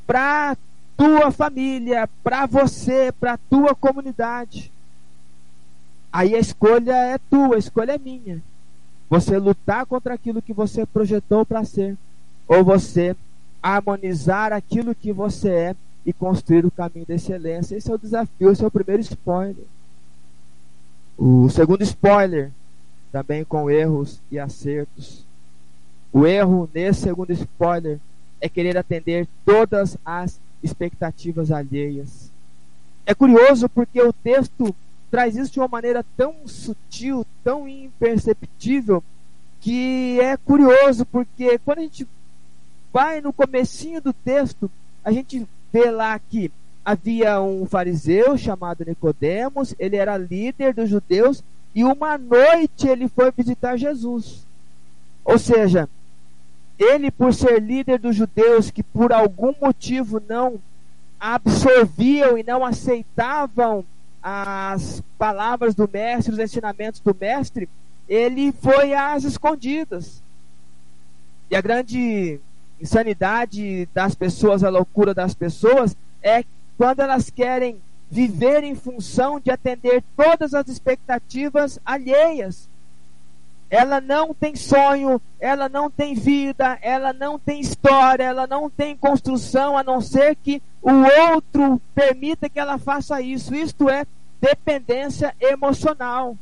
para tua família, para você, para tua comunidade. Aí a escolha é tua, a escolha é minha. Você lutar contra aquilo que você projetou para ser, ou você harmonizar aquilo que você é e construir o caminho da excelência. Esse é o desafio, esse é o primeiro spoiler. O segundo spoiler, também com erros e acertos. O erro nesse segundo spoiler é querer atender todas as expectativas alheias. É curioso porque o texto traz isso de uma maneira tão sutil, tão imperceptível, que é curioso porque quando a gente vai no comecinho do texto, a gente vê lá que havia um fariseu chamado Nicodemos, ele era líder dos judeus e uma noite ele foi visitar Jesus. Ou seja, ele, por ser líder dos judeus que por algum motivo não absorviam e não aceitavam as palavras do mestre, os ensinamentos do mestre, ele foi às escondidas. E a grande insanidade das pessoas, a loucura das pessoas, é quando elas querem viver em função de atender todas as expectativas alheias. Ela não tem sonho, ela não tem vida, ela não tem história, ela não tem construção, a não ser que o outro permita que ela faça isso. Isto é dependência emocional.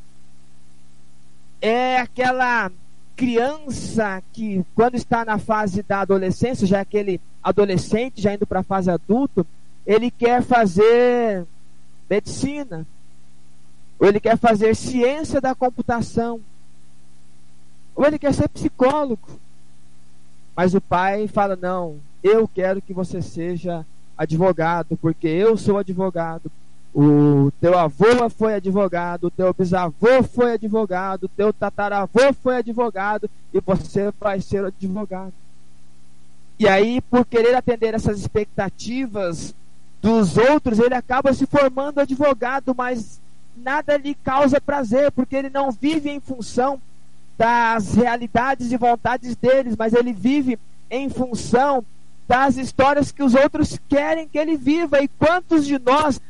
É aquela criança que, quando está na fase da adolescência, já é aquele adolescente, já indo para a fase adulto, ele quer fazer medicina, ou ele quer fazer ciência da computação, ou ele quer ser psicólogo. Mas o pai fala: Não, eu quero que você seja advogado, porque eu sou advogado. O teu avô foi advogado, o teu bisavô foi advogado, o teu tataravô foi advogado e você vai ser advogado. E aí, por querer atender essas expectativas dos outros, ele acaba se formando advogado, mas nada lhe causa prazer, porque ele não vive em função das realidades e vontades deles, mas ele vive em função das histórias que os outros querem que ele viva. E quantos de nós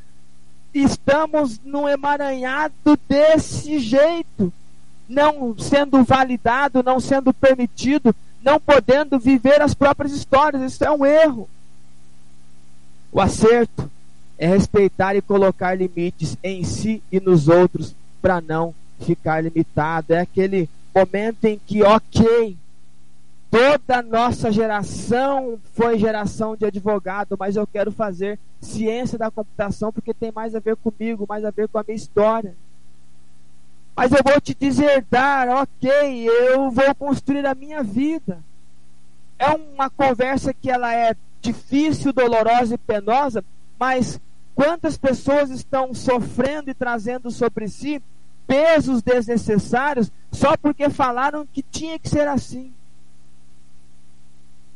estamos num emaranhado desse jeito, não sendo validado, não sendo permitido, não podendo viver as próprias histórias? Isso é um erro. O acerto é respeitar e colocar limites em si e nos outros para não ficar limitado. É aquele momento em que, ok, toda nossa geração foi geração de advogado, mas eu quero fazer ciência da computação porque tem mais a ver comigo, mais a ver com a minha história. Mas eu vou te deserdar, ok, eu vou construir a minha vida. É uma conversa que ela é difícil, dolorosa e penosa, mas quantas pessoas estão sofrendo e trazendo sobre si pesos desnecessários só porque falaram que tinha que ser assim.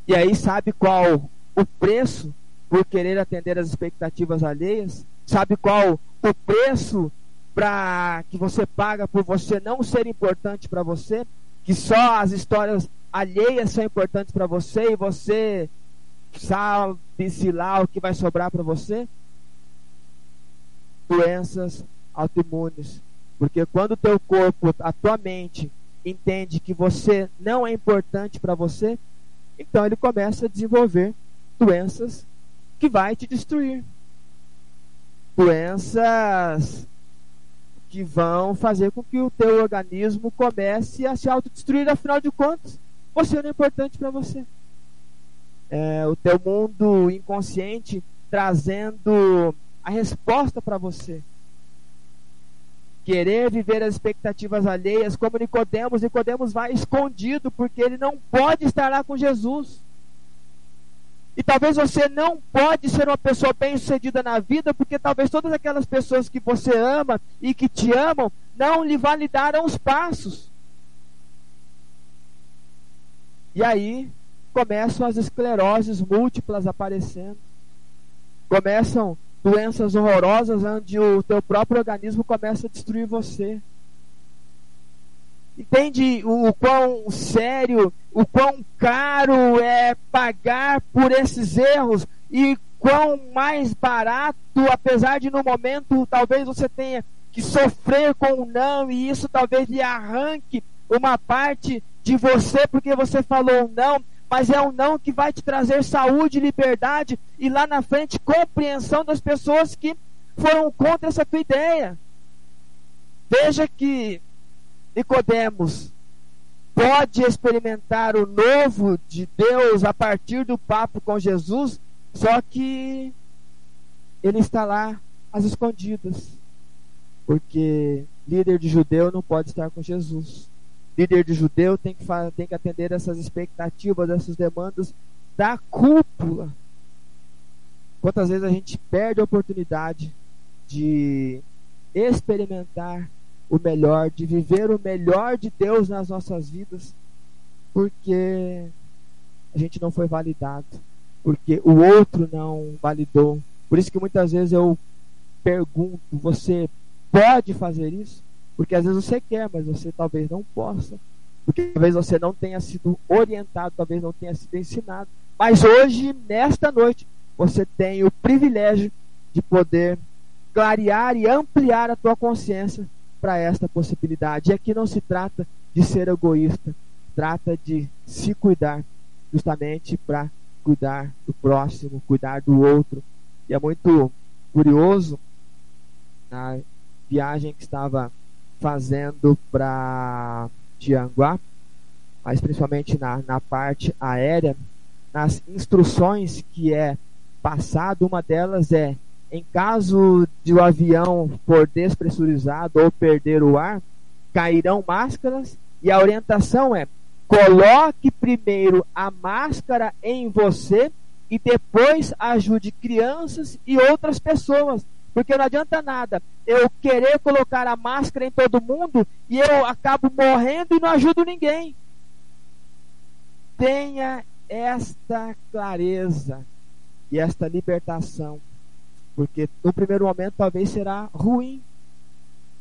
E aí sabe qual o preço por querer atender as expectativas alheias? Sabe qual o preço para que você paga por você não ser importante para você? Que só as histórias alheias são importantes para você e você sabe-se lá o que vai sobrar para você? Doenças autoimunes, porque quando o teu corpo, a tua mente entende que você não é importante para você, então ele começa a desenvolver doenças que vai te destruir. Doenças que vão fazer com que o teu organismo comece a se autodestruir, afinal de contas, você não é importante para você. É, o teu mundo inconsciente trazendo a resposta para você querer viver as expectativas alheias, como Nicodemos, Nicodemos vai escondido porque ele não pode estar lá com Jesus. E talvez você não pode ser uma pessoa bem-sucedida na vida, porque talvez todas aquelas pessoas que você ama e que te amam não lhe validaram os passos. E aí começam as escleroses múltiplas aparecendo. Começam doenças horrorosas onde o teu próprio organismo começa a destruir você. Entende o, o quão sério, o quão caro é pagar por esses erros e quão mais barato, apesar de no momento talvez você tenha que sofrer com o não e isso talvez lhe arranque uma parte de você porque você falou não, mas é um não que vai te trazer saúde, liberdade e lá na frente compreensão das pessoas que foram contra essa tua ideia. Veja que Nicodemos pode experimentar o novo de Deus a partir do papo com Jesus, só que ele está lá às escondidas. Porque líder de judeu não pode estar com Jesus líder de judeu tem que, tem que atender essas expectativas, essas demandas da cúpula. Quantas vezes a gente perde a oportunidade de experimentar o melhor, de viver o melhor de Deus nas nossas vidas, porque a gente não foi validado, porque o outro não validou. Por isso que muitas vezes eu pergunto: você pode fazer isso? Porque às vezes você quer, mas você talvez não possa. porque talvez você não tenha sido orientado, talvez não tenha sido ensinado. Mas hoje, nesta noite, você tem o privilégio de poder clarear e ampliar a tua consciência para esta possibilidade. E aqui não se trata de ser egoísta, trata de se cuidar, justamente para cuidar do próximo, cuidar do outro. E é muito curioso na viagem que estava fazendo para Tianguá, mas principalmente na, na parte aérea, nas instruções que é passado, uma delas é em caso de o avião for despressurizado ou perder o ar, cairão máscaras e a orientação é coloque primeiro a máscara em você e depois ajude crianças e outras pessoas. Porque não adianta nada eu querer colocar a máscara em todo mundo e eu acabo morrendo e não ajudo ninguém. Tenha esta clareza e esta libertação porque no primeiro momento talvez será ruim,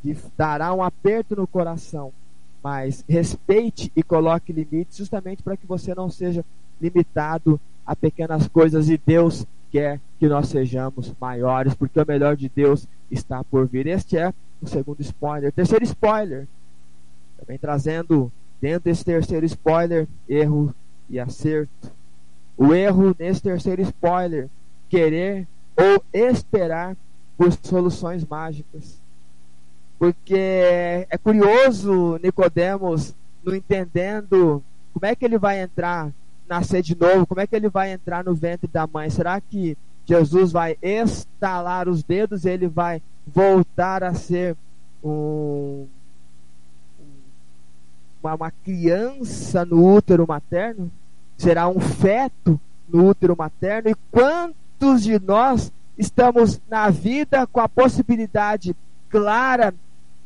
e dará um aperto no coração, mas respeite e coloque limites justamente para que você não seja limitado a pequenas coisas e Deus quer que nós sejamos maiores, porque o melhor de Deus está por vir. Este é o segundo spoiler. Terceiro spoiler, também trazendo dentro desse terceiro spoiler erro e acerto. O erro nesse terceiro spoiler, querer ou esperar por soluções mágicas. Porque é curioso Nicodemos não entendendo como é que ele vai entrar, nascer de novo, como é que ele vai entrar no ventre da mãe. Será que Jesus vai estalar os dedos e ele vai voltar a ser um, uma, uma criança no útero materno? Será um feto no útero materno? E quanto Muitos de nós estamos na vida com a possibilidade clara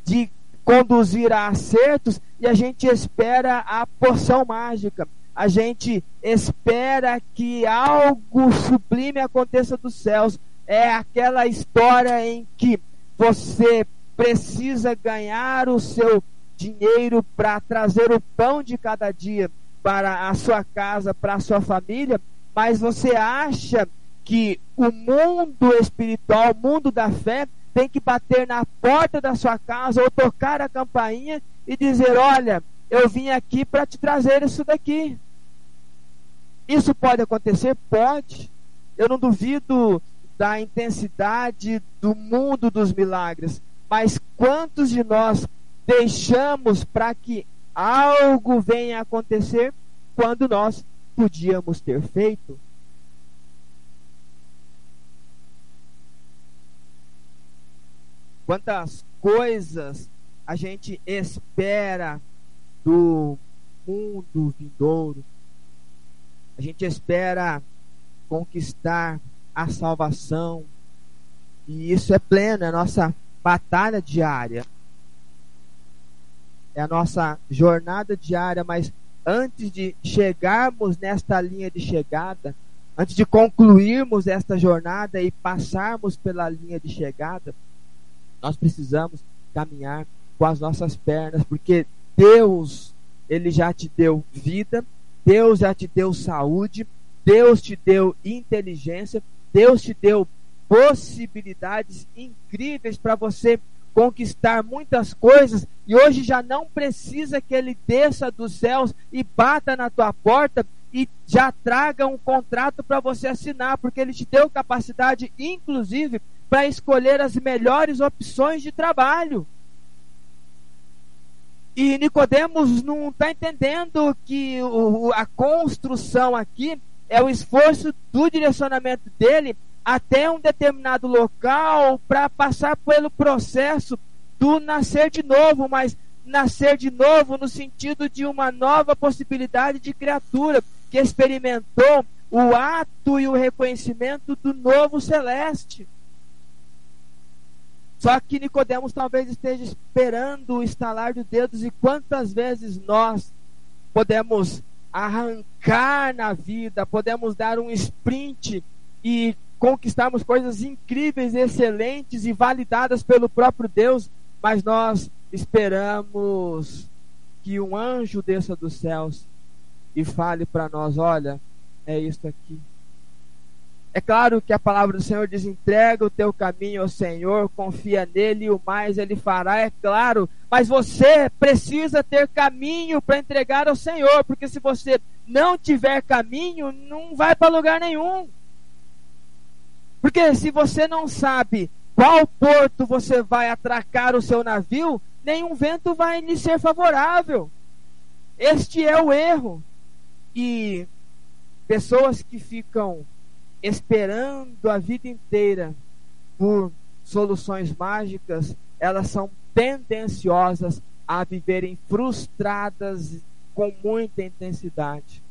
de conduzir a acertos e a gente espera a porção mágica. A gente espera que algo sublime aconteça dos céus. É aquela história em que você precisa ganhar o seu dinheiro para trazer o pão de cada dia para a sua casa, para a sua família, mas você acha que o mundo espiritual, o mundo da fé, tem que bater na porta da sua casa ou tocar a campainha e dizer: Olha, eu vim aqui para te trazer isso daqui. Isso pode acontecer? Pode. Eu não duvido da intensidade do mundo dos milagres, mas quantos de nós deixamos para que algo venha acontecer quando nós podíamos ter feito? quantas coisas a gente espera do mundo vindouro. A gente espera conquistar a salvação. E isso é pleno, é a nossa batalha diária. É a nossa jornada diária, mas antes de chegarmos nesta linha de chegada, antes de concluirmos esta jornada e passarmos pela linha de chegada, nós precisamos caminhar com as nossas pernas, porque Deus, ele já te deu vida, Deus já te deu saúde, Deus te deu inteligência, Deus te deu possibilidades incríveis para você conquistar muitas coisas e hoje já não precisa que ele desça dos céus e bata na tua porta e já traga um contrato para você assinar, porque ele te deu capacidade, inclusive, para escolher as melhores opções de trabalho. E Nicodemos não está entendendo que o, a construção aqui é o esforço do direcionamento dele até um determinado local para passar pelo processo do nascer de novo, mas nascer de novo no sentido de uma nova possibilidade de criatura que experimentou o ato e o reconhecimento do novo celeste. Só que Nicodemos talvez esteja esperando o estalar de dedos e quantas vezes nós podemos arrancar na vida, podemos dar um sprint e conquistarmos coisas incríveis, excelentes e validadas pelo próprio Deus, mas nós esperamos que um anjo desça dos céus e fale para nós: olha, é isso aqui. É claro que a palavra do Senhor diz: entrega o teu caminho ao Senhor, confia nele o mais ele fará, é claro. Mas você precisa ter caminho para entregar ao Senhor, porque se você não tiver caminho, não vai para lugar nenhum. Porque se você não sabe qual porto você vai atracar o seu navio, nenhum vento vai lhe ser favorável. Este é o erro. E pessoas que ficam esperando a vida inteira por soluções mágicas, elas são tendenciosas a viverem frustradas com muita intensidade.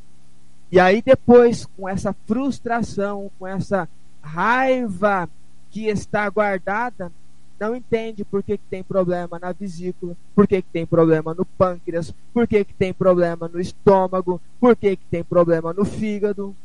E aí depois, com essa frustração, com essa raiva que está guardada, não entende por que, que tem problema na vesícula, por que, que tem problema no pâncreas, por que, que tem problema no estômago, por que, que tem problema no fígado.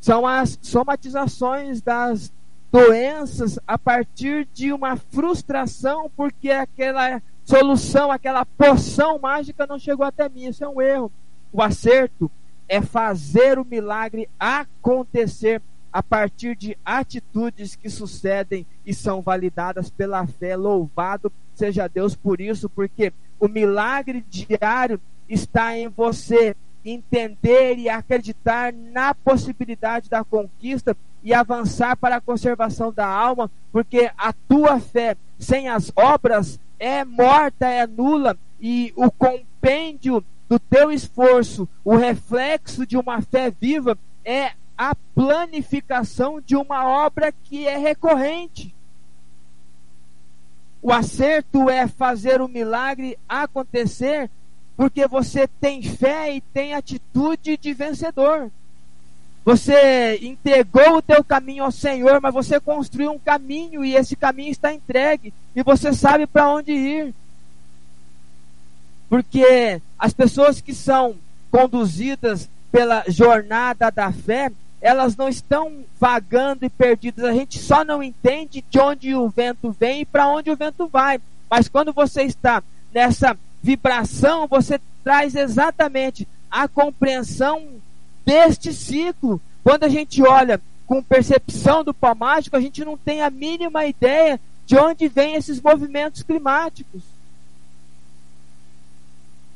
São as somatizações das doenças a partir de uma frustração porque aquela solução, aquela poção mágica não chegou até mim. Isso é um erro. O acerto é fazer o milagre acontecer a partir de atitudes que sucedem e são validadas pela fé. Louvado seja Deus por isso, porque o milagre diário está em você entender e acreditar na possibilidade da conquista e avançar para a conservação da alma, porque a tua fé sem as obras é morta, é nula, e o compêndio do teu esforço, o reflexo de uma fé viva é a planificação de uma obra que é recorrente. O acerto é fazer o milagre acontecer porque você tem fé e tem atitude de vencedor. Você entregou o teu caminho ao Senhor, mas você construiu um caminho e esse caminho está entregue e você sabe para onde ir. Porque as pessoas que são conduzidas pela jornada da fé, elas não estão vagando e perdidas. A gente só não entende de onde o vento vem e para onde o vento vai. Mas quando você está nessa vibração, você traz exatamente a compreensão deste ciclo. Quando a gente olha com percepção do pó mágico, a gente não tem a mínima ideia de onde vêm esses movimentos climáticos.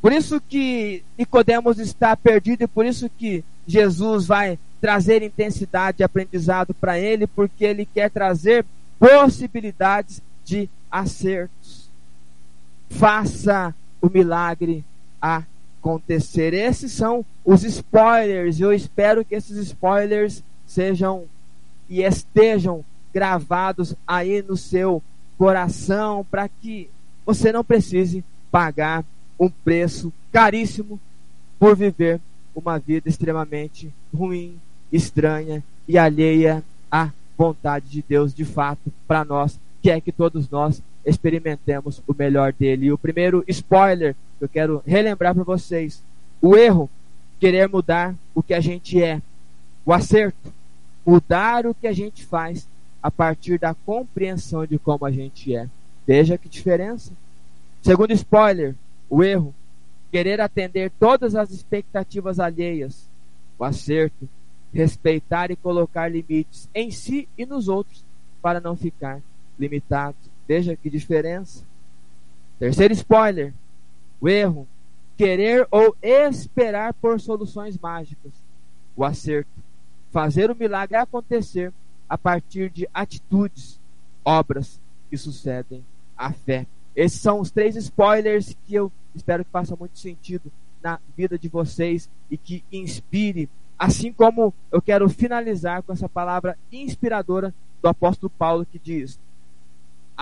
Por isso que Nicodemos está perdido e por isso que Jesus vai trazer intensidade de aprendizado para ele, porque ele quer trazer possibilidades de acertos. Faça o milagre acontecer. Esses são os spoilers. Eu espero que esses spoilers sejam e estejam gravados aí no seu coração para que você não precise pagar um preço caríssimo por viver uma vida extremamente ruim, estranha e alheia à vontade de Deus de fato para nós, que é que todos nós experimentemos o melhor dele. E o primeiro spoiler que eu quero relembrar para vocês: o erro, querer mudar o que a gente é. O acerto, mudar o que a gente faz a partir da compreensão de como a gente é. Veja que diferença. Segundo spoiler, o erro, querer atender todas as expectativas alheias. O acerto, respeitar e colocar limites em si e nos outros para não ficar limitado. Veja que diferença. Terceiro spoiler: o erro, querer ou esperar por soluções mágicas. O acerto, fazer o milagre acontecer a partir de atitudes, obras que sucedem à fé. Esses são os três spoilers que eu espero que façam muito sentido na vida de vocês e que inspire, assim como eu quero finalizar com essa palavra inspiradora do apóstolo Paulo que diz: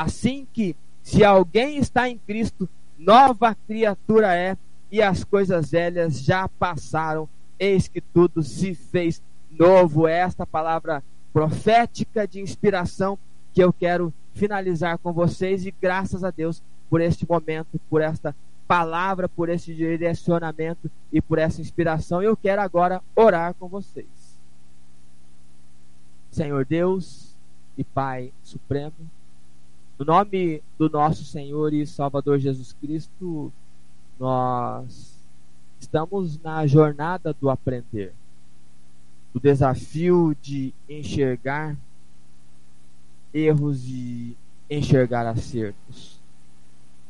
Assim que, se alguém está em Cristo, nova criatura é, e as coisas velhas já passaram, eis que tudo se fez novo. É esta palavra profética de inspiração que eu quero finalizar com vocês e graças a Deus por este momento, por esta palavra, por esse direcionamento e por essa inspiração. Eu quero agora orar com vocês. Senhor Deus e Pai Supremo, no nome do nosso Senhor e Salvador Jesus Cristo, nós estamos na jornada do aprender, do desafio de enxergar erros e enxergar acertos,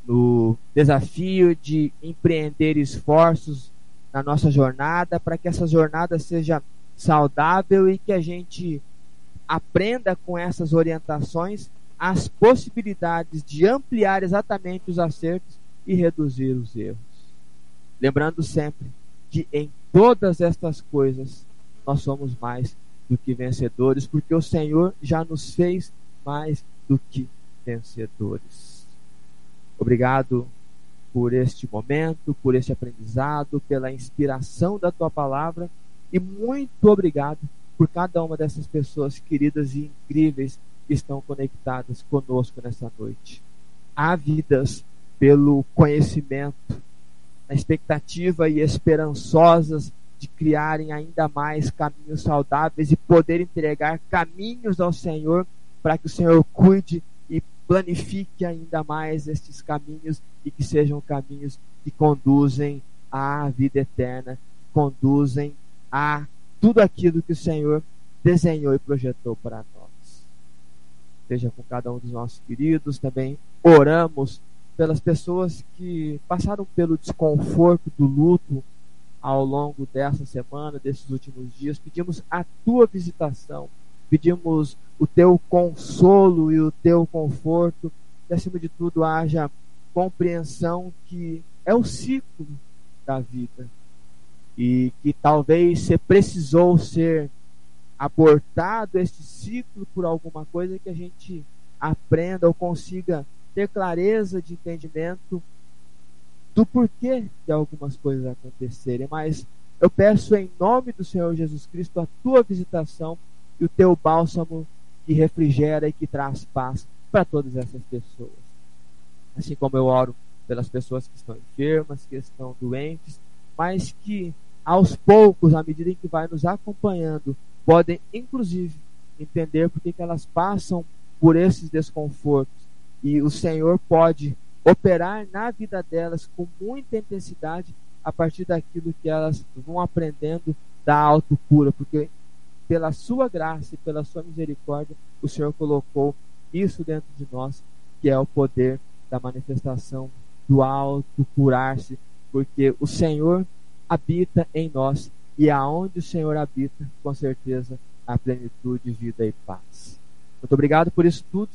no desafio de empreender esforços na nossa jornada para que essa jornada seja saudável e que a gente aprenda com essas orientações as possibilidades de ampliar exatamente os acertos e reduzir os erros. Lembrando sempre que em todas estas coisas nós somos mais do que vencedores, porque o Senhor já nos fez mais do que vencedores. Obrigado por este momento, por este aprendizado, pela inspiração da tua palavra e muito obrigado por cada uma dessas pessoas queridas e incríveis estão conectadas conosco nessa noite. Ávidas pelo conhecimento, na expectativa e esperançosas de criarem ainda mais caminhos saudáveis e poder entregar caminhos ao Senhor para que o Senhor cuide e planifique ainda mais estes caminhos e que sejam caminhos que conduzem à vida eterna, conduzem a tudo aquilo que o Senhor desenhou e projetou para nós. Seja com cada um dos nossos queridos, também oramos pelas pessoas que passaram pelo desconforto do luto ao longo dessa semana, desses últimos dias. Pedimos a tua visitação, pedimos o teu consolo e o teu conforto, e acima de tudo haja compreensão que é o ciclo da vida e que talvez você precisou ser abortado este ciclo por alguma coisa que a gente aprenda ou consiga ter clareza de entendimento do porquê de algumas coisas acontecerem. Mas eu peço em nome do Senhor Jesus Cristo a tua visitação e o teu bálsamo que refrigera e que traz paz para todas essas pessoas. Assim como eu oro pelas pessoas que estão enfermas, que estão doentes, mas que aos poucos, à medida em que vai nos acompanhando, podem inclusive entender porque que elas passam por esses desconfortos. E o Senhor pode operar na vida delas com muita intensidade a partir daquilo que elas vão aprendendo da autocura, porque pela sua graça e pela sua misericórdia, o Senhor colocou isso dentro de nós, que é o poder da manifestação do alto curar-se, porque o Senhor habita em nós e aonde o Senhor habita, com certeza, a plenitude, vida e paz. Muito obrigado por isso tudo.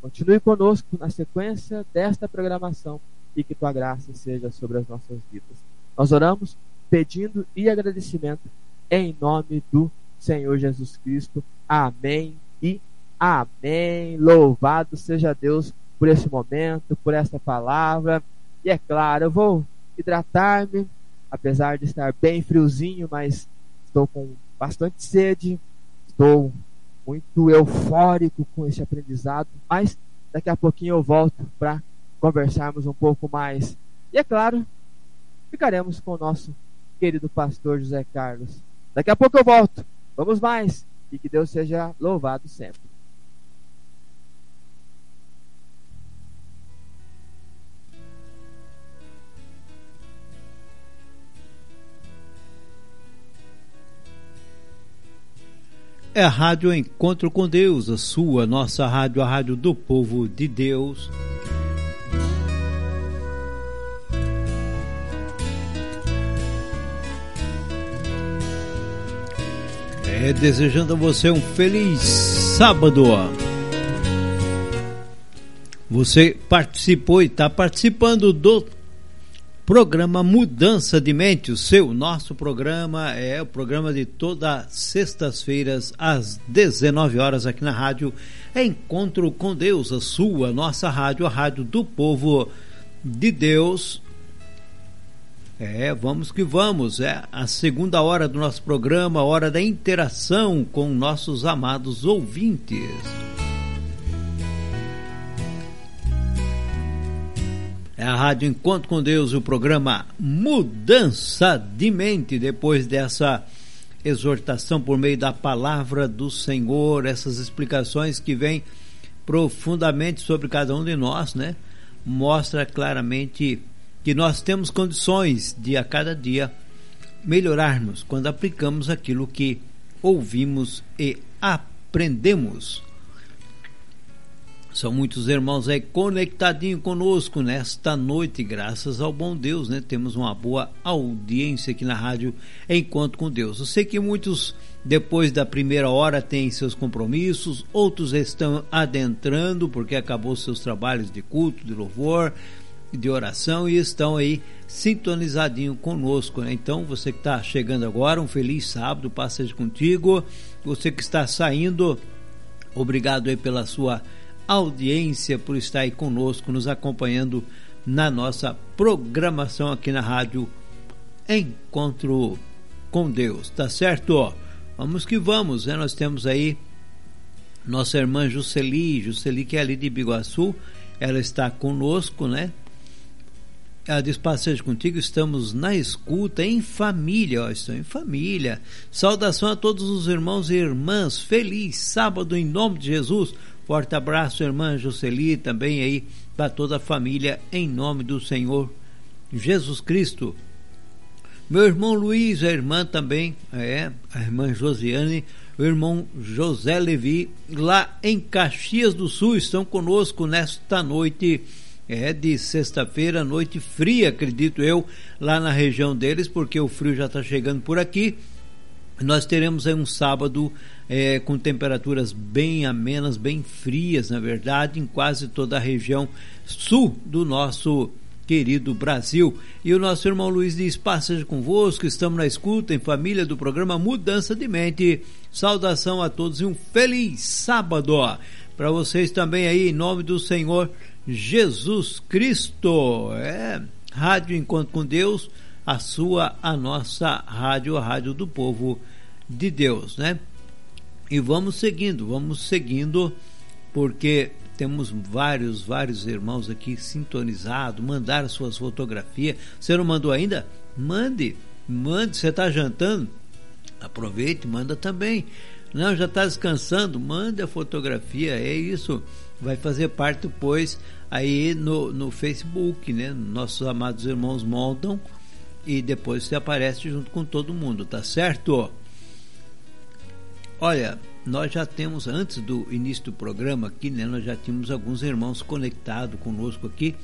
Continue conosco na sequência desta programação e que tua graça seja sobre as nossas vidas. Nós oramos pedindo e agradecimento em nome do Senhor Jesus Cristo. Amém e amém. Louvado seja Deus por esse momento, por esta palavra. E é claro, eu vou hidratar-me, apesar de estar bem friozinho, mas estou com bastante sede, estou muito eufórico com este aprendizado, mas daqui a pouquinho eu volto para conversarmos um pouco mais. E é claro, ficaremos com o nosso querido pastor José Carlos. Daqui a pouco eu volto. Vamos mais e que Deus seja louvado sempre. É a Rádio Encontro com Deus, a sua, nossa rádio, a rádio do povo de Deus. É, desejando a você um feliz sábado. Você participou e está participando do Programa Mudança de Mente, o seu, nosso programa é o programa de todas sextas-feiras às 19 horas aqui na rádio Encontro com Deus, a sua, nossa rádio, a rádio do povo de Deus. É, vamos que vamos, é a segunda hora do nosso programa, hora da interação com nossos amados ouvintes. É a Rádio Encontro com Deus, o programa Mudança de Mente, depois dessa exortação por meio da palavra do Senhor, essas explicações que vêm profundamente sobre cada um de nós, né? Mostra claramente que nós temos condições de a cada dia melhorarmos quando aplicamos aquilo que ouvimos e aprendemos. São muitos irmãos aí conectadinhos conosco nesta noite, graças ao bom Deus, né? Temos uma boa audiência aqui na rádio Encontro com Deus. Eu sei que muitos, depois da primeira hora, têm seus compromissos, outros estão adentrando porque acabou seus trabalhos de culto, de louvor, de oração e estão aí sintonizadinho conosco. Né? Então, você que está chegando agora, um feliz sábado, passeio contigo. Você que está saindo, obrigado aí pela sua audiência, por estar aí conosco, nos acompanhando na nossa programação aqui na rádio Encontro com Deus, tá certo? Vamos que vamos, né? Nós temos aí nossa irmã Jusceli, Jusceli que é ali de Biguaçu, ela está conosco, né? Ela diz, passeio contigo, estamos na escuta, em família, ó, estão em família. Saudação a todos os irmãos e irmãs, feliz sábado em nome de Jesus. Forte abraço, irmã Jocely, também aí para toda a família, em nome do Senhor Jesus Cristo. Meu irmão Luiz, a irmã também, é, a irmã Josiane, o irmão José Levi, lá em Caxias do Sul, estão conosco nesta noite, é de sexta-feira, noite fria, acredito eu, lá na região deles, porque o frio já está chegando por aqui. Nós teremos aí um sábado é, com temperaturas bem amenas, bem frias, na verdade, em quase toda a região sul do nosso querido Brasil. E o nosso irmão Luiz diz: Passeja convosco, estamos na escuta em família do programa Mudança de Mente. Saudação a todos e um feliz sábado para vocês também aí, em nome do Senhor Jesus Cristo. É, Rádio Encontro com Deus a sua, a nossa rádio, a rádio do povo de Deus, né? E vamos seguindo, vamos seguindo, porque temos vários, vários irmãos aqui sintonizados, mandaram suas fotografias. Você não mandou ainda? Mande, mande. Você está jantando? Aproveite, manda também. Não, já está descansando? Mande a fotografia, é isso. Vai fazer parte depois aí no, no Facebook, né? Nossos amados irmãos montam e depois você aparece junto com todo mundo, tá certo? Olha, nós já temos, antes do início do programa aqui, né, nós já tínhamos alguns irmãos conectados conosco aqui.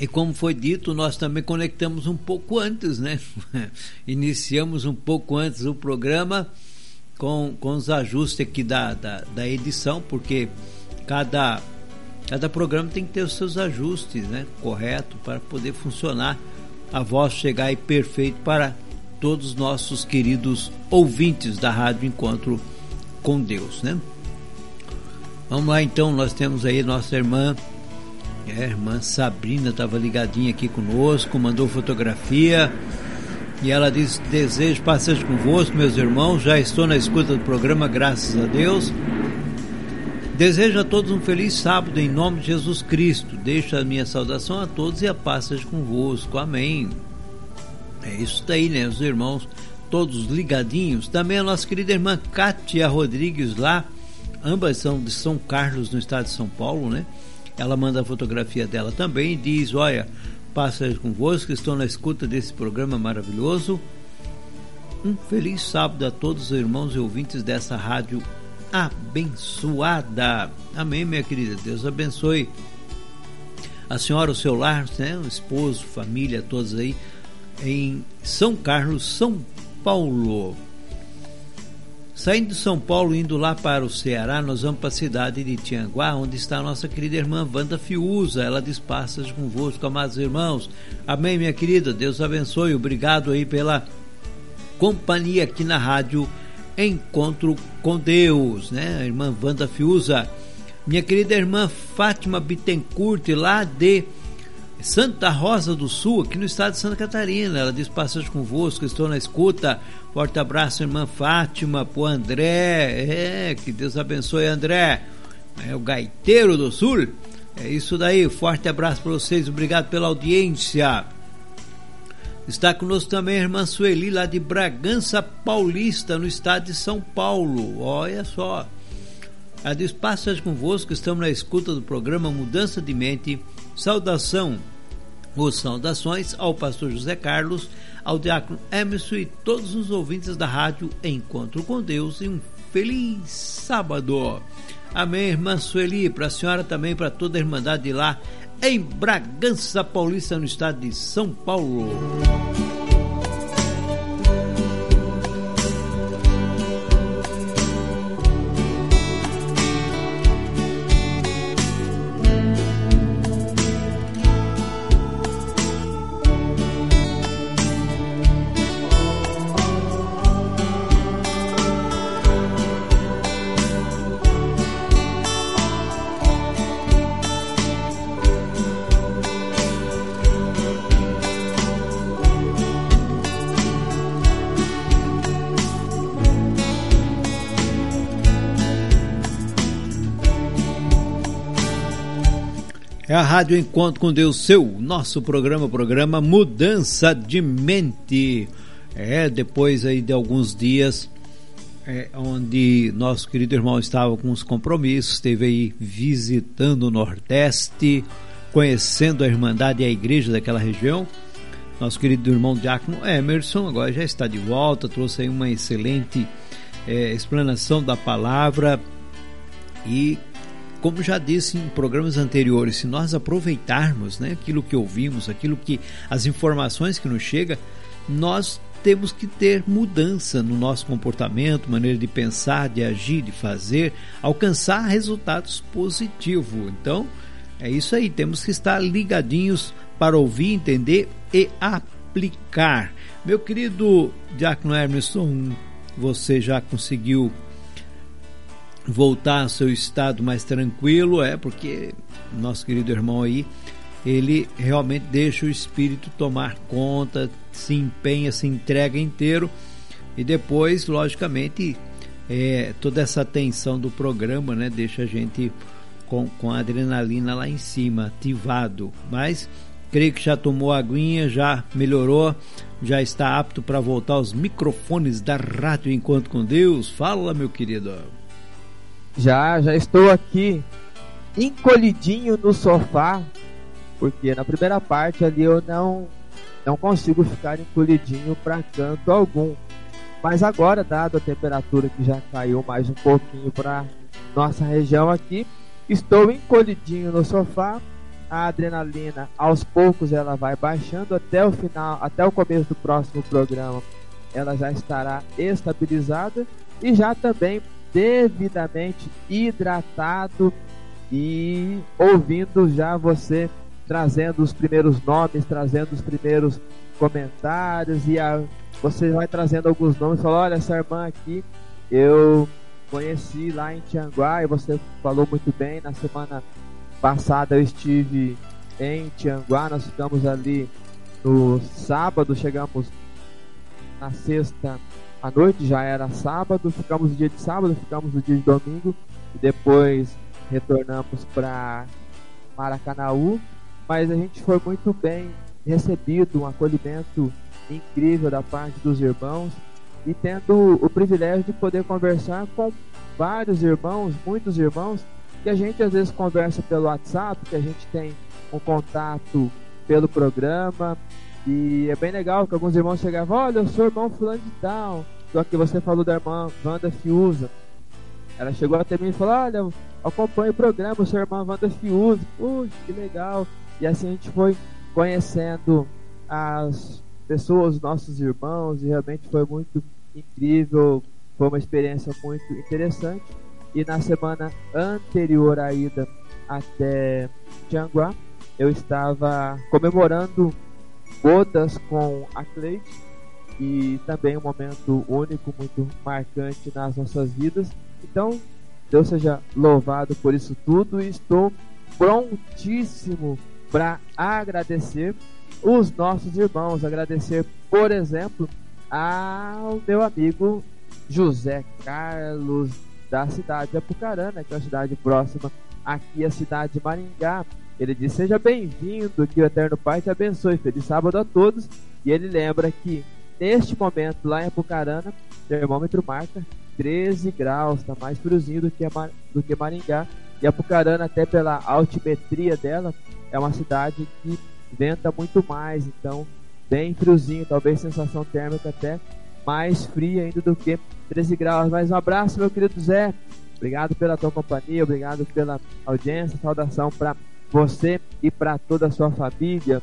E como foi dito, nós também conectamos um pouco antes, né? Iniciamos um pouco antes o programa com, com os ajustes aqui da, da, da edição, porque cada, cada programa tem que ter os seus ajustes, né? Correto, para poder funcionar a voz chegar aí perfeito para todos os nossos queridos ouvintes da Rádio Encontro com Deus, né? Vamos lá então, nós temos aí nossa irmã, é, a irmã Sabrina estava ligadinha aqui conosco, mandou fotografia e ela diz: Desejo passagem convosco, meus irmãos, já estou na escuta do programa, graças a Deus. Desejo a todos um feliz sábado em nome de Jesus Cristo. Deixo a minha saudação a todos e a paz seja convosco. Amém. É isso daí, né? Os irmãos todos ligadinhos. Também a nossa querida irmã Kátia Rodrigues lá. Ambas são de São Carlos, no estado de São Paulo, né? Ela manda a fotografia dela também e diz: Olha, paz seja convosco, estou na escuta desse programa maravilhoso. Um feliz sábado a todos os irmãos e ouvintes dessa rádio abençoada. Amém, minha querida. Deus abençoe a senhora, o seu lar, né? o esposo, família, todos aí em São Carlos, São Paulo. Saindo de São Paulo, indo lá para o Ceará, nós vamos para a cidade de Tianguá, onde está a nossa querida irmã Wanda Fiuza. Ela diz convosco, amados irmãos. Amém, minha querida. Deus abençoe. Obrigado aí pela companhia aqui na rádio Encontro com Deus, né? A irmã Wanda Fiuza, minha querida irmã Fátima Bittencourt, lá de Santa Rosa do Sul, aqui no estado de Santa Catarina. Ela diz passagem convosco, estou na escuta. Forte abraço, irmã Fátima, pro André. É, que Deus abençoe, André. É o gaiteiro do Sul. É isso daí, forte abraço para vocês, obrigado pela audiência. Está conosco também a irmã Sueli, lá de Bragança Paulista, no estado de São Paulo. Olha só. A Despaças convosco, estamos na escuta do programa Mudança de Mente. Saudação Os saudações ao pastor José Carlos, ao diácono Emerson e todos os ouvintes da rádio Encontro com Deus e um feliz sábado. Amém, irmã Sueli, para a senhora também, para toda a Irmandade de lá, em Bragança Paulista, no estado de São Paulo. É a Rádio Encontro com Deus, seu, nosso programa, programa Mudança de Mente. É, depois aí de alguns dias, é, onde nosso querido irmão estava com os compromissos, esteve aí visitando o Nordeste, conhecendo a Irmandade e a igreja daquela região. Nosso querido irmão Diácono Emerson agora já está de volta, trouxe aí uma excelente é, explanação da palavra e como já disse em programas anteriores, se nós aproveitarmos né, aquilo que ouvimos, aquilo que as informações que nos chegam, nós temos que ter mudança no nosso comportamento, maneira de pensar, de agir, de fazer, alcançar resultados positivos. Então, é isso aí, temos que estar ligadinhos para ouvir, entender e aplicar. Meu querido Diácono Emerson, você já conseguiu voltar ao seu estado mais tranquilo, é porque nosso querido irmão aí, ele realmente deixa o espírito tomar conta, se empenha, se entrega inteiro e depois, logicamente, é, toda essa tensão do programa, né, deixa a gente com, com a adrenalina lá em cima, ativado. Mas creio que já tomou aguinha, já melhorou, já está apto para voltar aos microfones da Rádio Enquanto com Deus. Fala, meu querido. Já, já estou aqui encolhidinho no sofá, porque na primeira parte ali eu não não consigo ficar encolhidinho para canto algum. Mas agora, dado a temperatura que já caiu mais um pouquinho para nossa região aqui, estou encolhidinho no sofá. A adrenalina, aos poucos, ela vai baixando até o final, até o começo do próximo programa. Ela já estará estabilizada e já também devidamente hidratado e ouvindo já você trazendo os primeiros nomes, trazendo os primeiros comentários e a, você vai trazendo alguns nomes, falou, olha essa irmã aqui eu conheci lá em Tianguá e você falou muito bem, na semana passada eu estive em Tianguá, nós ficamos ali no sábado, chegamos na sexta à noite, já era sábado, ficamos no dia de sábado, ficamos no dia de domingo e depois retornamos para Maracanaú, mas a gente foi muito bem recebido, um acolhimento incrível da parte dos irmãos e tendo o privilégio de poder conversar com vários irmãos, muitos irmãos, que a gente às vezes conversa pelo WhatsApp, que a gente tem um contato pelo programa, e é bem legal que alguns irmãos chegavam, olha, eu sou irmão fulano de tal. Só que você falou da irmã Wanda Fiuza. Ela chegou até mim e falou, olha, acompanho o programa, sou irmã Wanda Fiuza. Puxa, que legal. E assim a gente foi conhecendo as pessoas, os nossos irmãos, e realmente foi muito incrível. Foi uma experiência muito interessante. E na semana anterior à ida até Tianguá, eu estava comemorando bodas com a Cleide e também um momento único, muito marcante nas nossas vidas. Então, Deus seja louvado por isso tudo e estou prontíssimo para agradecer os nossos irmãos, agradecer, por exemplo, ao meu amigo José Carlos da cidade de Apucarana, que é uma cidade próxima aqui à cidade de Maringá. Ele diz: Seja bem-vindo, que o Eterno Pai te abençoe. Feliz sábado a todos. E ele lembra que neste momento, lá em Apucarana, o termômetro marca 13 graus, está mais friozinho do que, do que Maringá. E Apucarana, até pela altimetria dela, é uma cidade que venta muito mais, então bem friozinho, talvez sensação térmica até mais fria ainda do que 13 graus. Mas um abraço, meu querido Zé. Obrigado pela tua companhia, obrigado pela audiência. Saudação para você e para toda a sua família.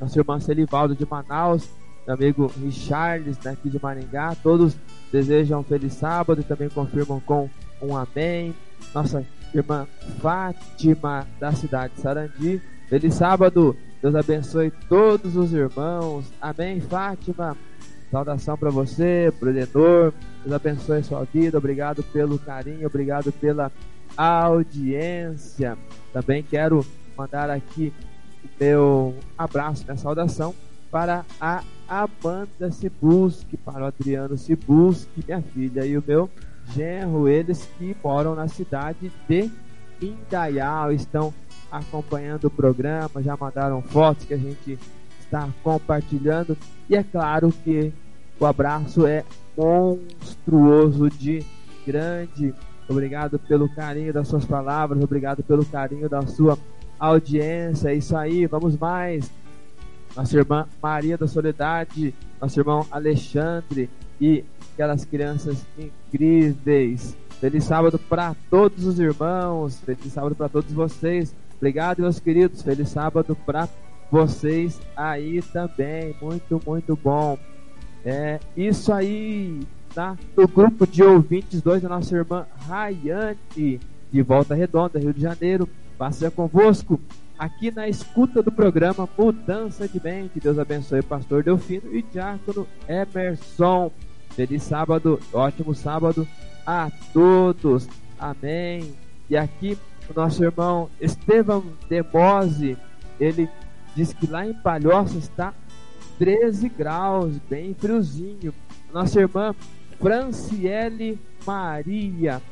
Nosso irmão Celivaldo de Manaus, meu amigo Richarles, né, aqui de Maringá. Todos desejam um feliz sábado e também confirmam com um amém. Nossa irmã Fátima, da cidade de Sarandi. Feliz sábado, Deus abençoe todos os irmãos. Amém, Fátima. Saudação para você, pro Edenor. Deus abençoe sua vida. Obrigado pelo carinho, obrigado pela audiência. Também quero mandar aqui meu abraço, minha saudação para a Amanda Cibusque, para o Adriano Cibusque, minha filha, e o meu genro, eles que moram na cidade de Indaial, estão acompanhando o programa, já mandaram fotos que a gente está compartilhando. E é claro que o abraço é monstruoso de grande. Obrigado pelo carinho das suas palavras, obrigado pelo carinho da sua audiência. É isso aí, vamos mais. Nossa irmã Maria da Soledade, nosso irmão Alexandre e aquelas crianças incríveis. Feliz sábado para todos os irmãos, feliz sábado para todos vocês. Obrigado, meus queridos. Feliz sábado para vocês aí também. Muito, muito bom. É isso aí, tá? No grupo de ouvintes 2 da nossa irmã Rayane, de Volta Redonda, Rio de Janeiro. Passa convosco aqui na escuta do programa Mudança de Mente. Deus abençoe pastor Delfino e Diácono Emerson. Feliz sábado, ótimo sábado a todos. Amém. E aqui o nosso irmão Estevam Demose, ele diz que lá em Palhoça está 13 graus, bem friozinho. Nossa irmã Franciele Maria.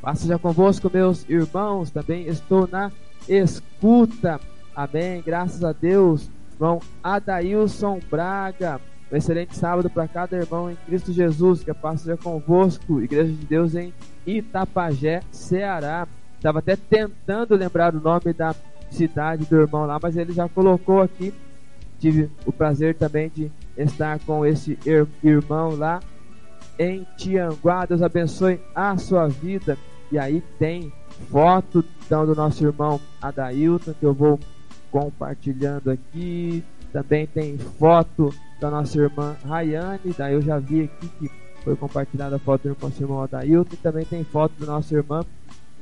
Passa já convosco, meus irmãos. Também estou na escuta. Amém. Graças a Deus. Irmão Adailson Braga. Um excelente sábado para cada irmão em Cristo Jesus. Que a paz seja convosco. Igreja de Deus em Itapajé, Ceará. Estava até tentando lembrar o nome da cidade do irmão lá, mas ele já colocou aqui. Tive o prazer também de estar com esse irmão lá em Tianguá. Deus abençoe a sua vida. E aí tem foto então, do nosso irmão Adailton, que eu vou compartilhando aqui. Também tem foto da nossa irmã Rayane. Daí eu já vi aqui que foi compartilhada a foto do nosso irmão Adailton. E também tem foto da nossa irmã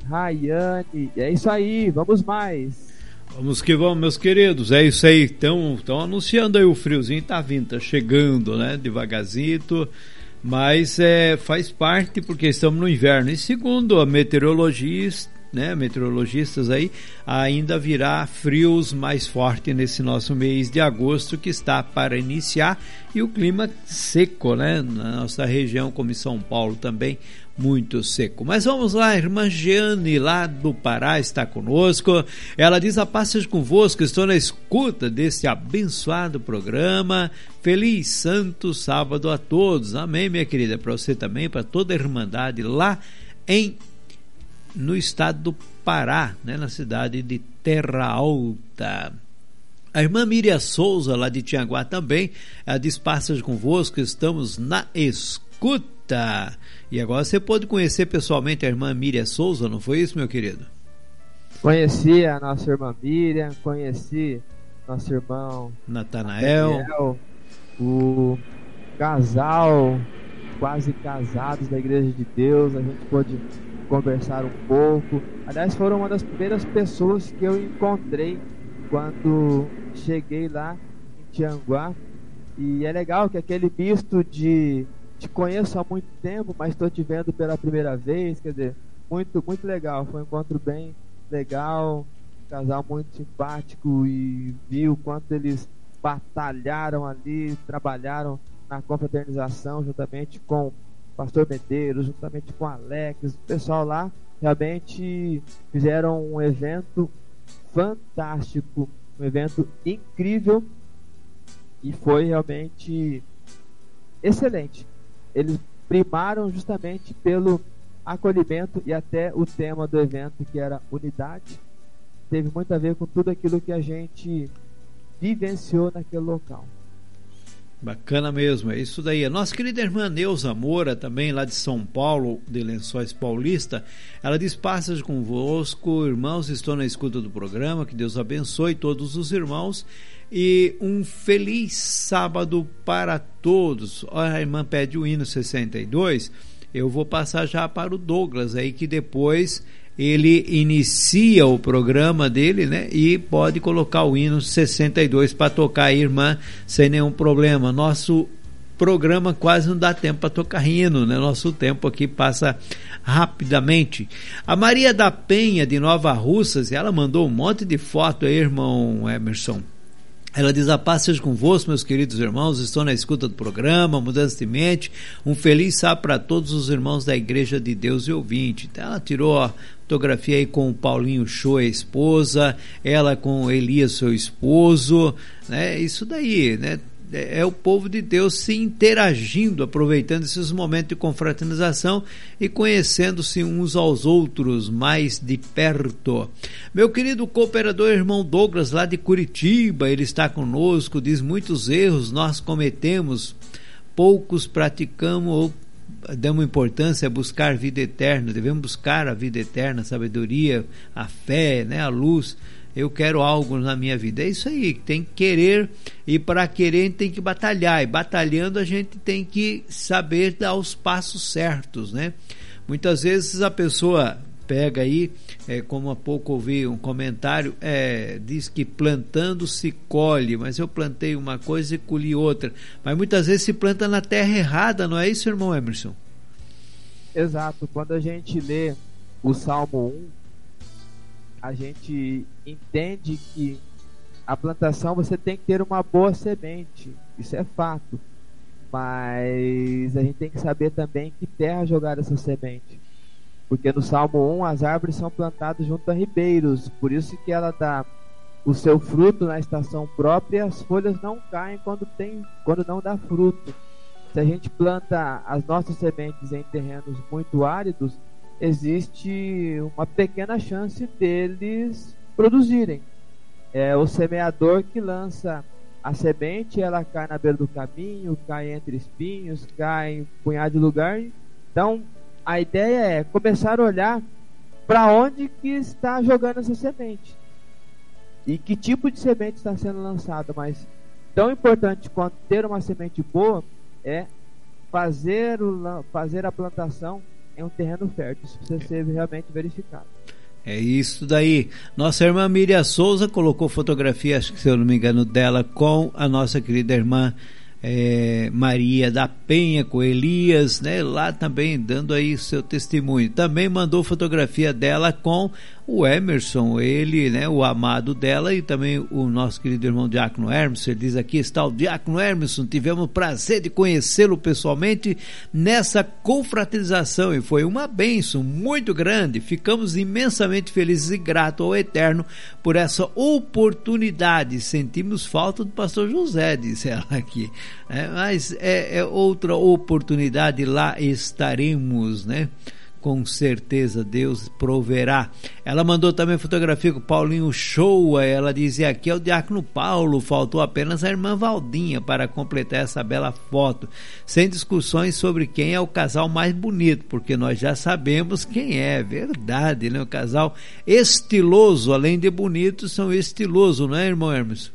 Rayane. É isso aí, vamos mais. Vamos que vamos, meus queridos. É isso aí. Estão anunciando aí o friozinho, tá vindo, tá chegando, né? Devagarzinho. Mas é, faz parte porque estamos no inverno. E segundo a meteorologista, né, meteorologistas aí, ainda virá frios mais forte nesse nosso mês de agosto que está para iniciar e o clima seco, né, na nossa região, como em São Paulo também, muito seco. Mas vamos lá, irmã Jeane lá do Pará está conosco. Ela diz a paz seja convosco, estou na escuta deste abençoado programa. Feliz santo sábado a todos. Amém, minha querida, para você também, para toda a irmandade lá em no estado do Pará, né, na cidade de Terra Alta. A irmã Miriam Souza, lá de Tianguá também, diz passas convosco, estamos na escuta. E agora você pode conhecer pessoalmente a irmã Miriam Souza, não foi isso, meu querido? Conheci a nossa irmã Miriam, conheci nosso irmão Natanael, o casal quase casados da Igreja de Deus, a gente pôde conversar um pouco. Aliás, foram uma das primeiras pessoas que eu encontrei quando cheguei lá em Tianguá. E é legal que aquele misto de te conheço há muito tempo, mas estou te vendo pela primeira vez, quer dizer, muito, muito legal. Foi um encontro bem legal, um casal muito simpático e viu quanto eles batalharam ali, trabalharam na confraternização juntamente com Pastor Medeiros, juntamente com Alex, o pessoal lá realmente fizeram um evento fantástico, um evento incrível e foi realmente excelente. Eles primaram justamente pelo acolhimento e até o tema do evento que era unidade. teve muito a ver com tudo aquilo que a gente vivenciou naquele local. Bacana mesmo, é isso daí. A nossa querida irmã Neuza Moura, também lá de São Paulo, de Lençóis Paulista, ela diz: Passas convosco, irmãos, estou na escuta do programa, que Deus abençoe todos os irmãos e um feliz sábado para todos. A irmã pede o hino 62, eu vou passar já para o Douglas aí, que depois ele inicia o programa dele, né? E pode colocar o hino 62 para tocar a irmã sem nenhum problema. Nosso programa quase não dá tempo para tocar hino, né? Nosso tempo aqui passa rapidamente. A Maria da Penha de Nova Russas, ela mandou um monte de foto aí, irmão Emerson. Ela diz: A paz seja convosco, meus queridos irmãos. Estou na escuta do programa, mudança de mente. Um feliz sábado para todos os irmãos da Igreja de Deus e ouvinte. Então, ela tirou a fotografia aí com o Paulinho Show, a esposa, ela com Elias, seu esposo, né? Isso daí, né? É, é o povo de Deus se interagindo, aproveitando esses momentos de confraternização e conhecendo-se uns aos outros mais de perto. Meu querido cooperador irmão Douglas, lá de Curitiba, ele está conosco, diz muitos erros nós cometemos, poucos praticamos ou damos importância a buscar vida eterna, devemos buscar a vida eterna, a sabedoria, a fé, né, a luz eu quero algo na minha vida. É isso aí, tem que querer e para querer tem que batalhar. E batalhando a gente tem que saber dar os passos certos, né? Muitas vezes a pessoa pega aí, é, como há pouco ouvi um comentário, é, diz que plantando se colhe, mas eu plantei uma coisa e colhi outra. Mas muitas vezes se planta na terra errada, não é isso, irmão Emerson? Exato. Quando a gente lê o Salmo 1, a gente entende que a plantação você tem que ter uma boa semente, isso é fato. Mas a gente tem que saber também que terra jogar essa semente. Porque no Salmo 1 as árvores são plantadas junto a ribeiros, por isso que ela dá o seu fruto na estação própria, as folhas não caem quando tem, quando não dá fruto. Se a gente planta as nossas sementes em terrenos muito áridos, existe uma pequena chance deles produzirem. É o semeador que lança a semente, ela cai na beira do caminho, cai entre espinhos, cai em um punhado de lugar. Então, a ideia é começar a olhar para onde que está jogando essa semente. E que tipo de semente está sendo lançada, mas tão importante quanto ter uma semente boa é fazer, o, fazer a plantação em um terreno fértil. Isso precisa ser realmente verificado. É isso daí. Nossa irmã Miriam Souza colocou fotografia, acho que se eu não me engano, dela com a nossa querida irmã é, Maria da Penha com Elias, né? Lá também dando aí seu testemunho. Também mandou fotografia dela com o Emerson, ele, né, o amado dela e também o nosso querido irmão Diácono Emerson, ele diz aqui está o Diácono Emerson, tivemos o prazer de conhecê-lo pessoalmente nessa confraternização e foi uma bênção muito grande, ficamos imensamente felizes e gratos ao Eterno por essa oportunidade, sentimos falta do pastor José, disse ela aqui, é, mas é, é outra oportunidade, lá estaremos, né, com certeza Deus proverá. Ela mandou também fotografia com o Paulinho Showa. Ela dizia aqui é o Diácono Paulo, faltou apenas a irmã Valdinha para completar essa bela foto. Sem discussões sobre quem é o casal mais bonito, porque nós já sabemos quem é, verdade, né? O casal estiloso, além de bonito, são estilosos, não é, irmão Hermes?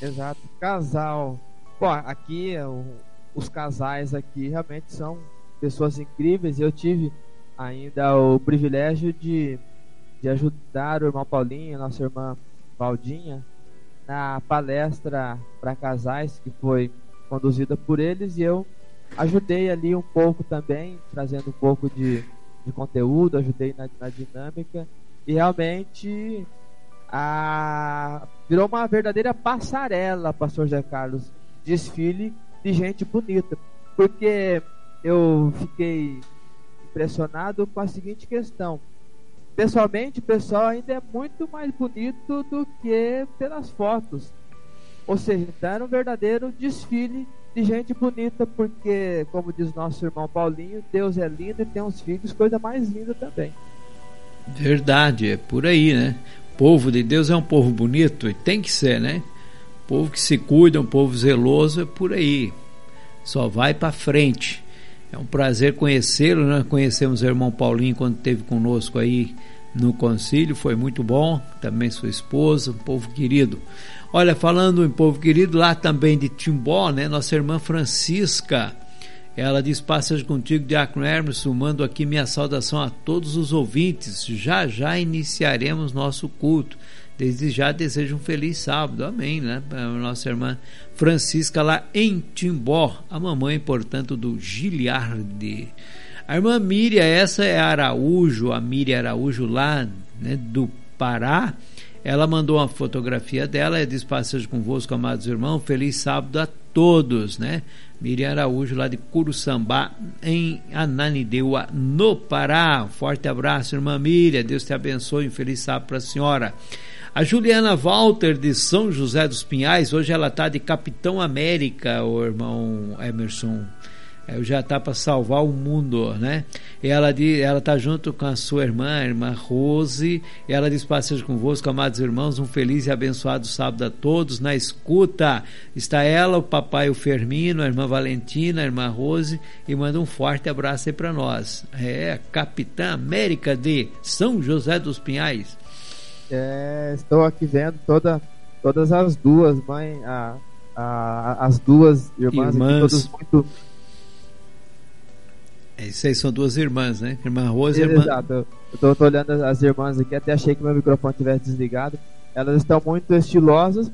Exato, casal. Bom, aqui os casais aqui realmente são pessoas incríveis. Eu tive ainda o privilégio de, de ajudar o irmão Paulinho, nossa irmã Valdinha, na palestra para casais que foi conduzida por eles. E eu ajudei ali um pouco também, trazendo um pouco de, de conteúdo, ajudei na, na dinâmica. E realmente a, virou uma verdadeira passarela, pastor José Carlos, desfile de gente bonita, porque eu fiquei impressionado com a seguinte questão. Pessoalmente, o pessoal ainda é muito mais bonito do que pelas fotos. Ou seja, então era um verdadeiro desfile de gente bonita, porque, como diz nosso irmão Paulinho, Deus é lindo e tem uns filhos, coisa mais linda também. Verdade, é por aí, né? povo de Deus é um povo bonito e tem que ser, né? povo que se cuida, um povo zeloso, é por aí. Só vai para frente. É um prazer conhecê-lo, né? Conhecemos o irmão Paulinho quando esteve conosco aí no concílio, foi muito bom. Também sua esposa, um povo querido. Olha, falando em povo querido, lá também de Timbó, né? Nossa irmã Francisca, ela diz: Passas contigo, Diácono Hermes, mando aqui minha saudação a todos os ouvintes. Já já iniciaremos nosso culto. Desde já desejo um feliz sábado, amém, né? Nossa irmã Francisca lá em Timbó, a mamãe, portanto, do Giliardi. A irmã Miriam, essa é Araújo, a Miriam Araújo lá né, do Pará. Ela mandou uma fotografia dela e diz: Passejo convosco, amados irmãos, feliz sábado a todos, né? Miriam Araújo, lá de Curuçambá, em Ananindeua, no Pará. Forte abraço, irmã Miriam. Deus te abençoe. Um feliz sábado para a senhora. A Juliana Walter, de São José dos Pinhais, hoje ela está de Capitão América, o irmão Emerson. É, já está para salvar o mundo, né? E ela ela está junto com a sua irmã, a irmã Rose, e ela diz: Passejo convosco, amados irmãos, um feliz e abençoado sábado a todos. Na escuta está ela, o papai, o Fermino, a irmã Valentina, a irmã Rose, e manda um forte abraço aí para nós. É, Capitã América de São José dos Pinhais. É, estou aqui vendo toda, todas as duas mães, a, a, as duas irmãs, irmãs. Aqui, todas muito. Essas aí são duas irmãs, né? Irmã Rosa e irmã. Exato, eu tô, tô, olhando as irmãs aqui, até achei que meu microfone tivesse desligado. Elas estão muito estilosas.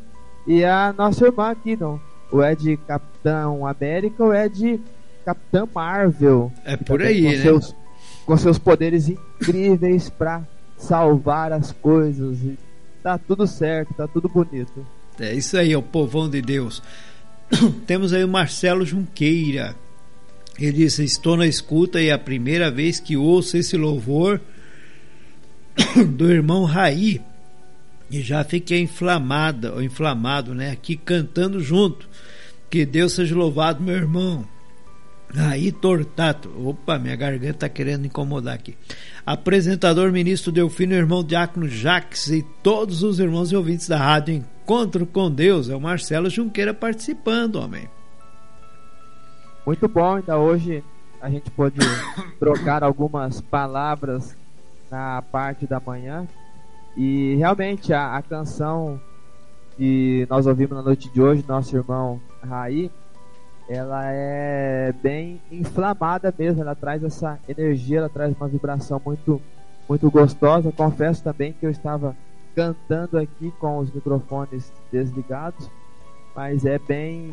E a nossa irmã aqui, não. O é de Capitão América ou é de Capitã Marvel. É por aí, com né? Seus, com seus poderes incríveis pra salvar as coisas. E tá tudo certo, tá tudo bonito. É isso aí, o povão de Deus. Temos aí o Marcelo Junqueira. Ele disse: Estou na escuta e é a primeira vez que ouço esse louvor do irmão Raí. E já fiquei inflamada, ou inflamado, né? Aqui cantando junto. Que Deus seja louvado, meu irmão. Aí, Tortato. Opa, minha garganta tá querendo incomodar aqui. Apresentador, ministro Delfino, irmão Diácono Jaques e todos os irmãos e ouvintes da rádio Encontro com Deus. É o Marcelo Junqueira participando, homem. Muito bom, ainda hoje a gente pode trocar algumas palavras na parte da manhã. E realmente a, a canção que nós ouvimos na noite de hoje, nosso irmão Raí, ela é bem inflamada mesmo, ela traz essa energia, ela traz uma vibração muito, muito gostosa. Confesso também que eu estava cantando aqui com os microfones desligados, mas é bem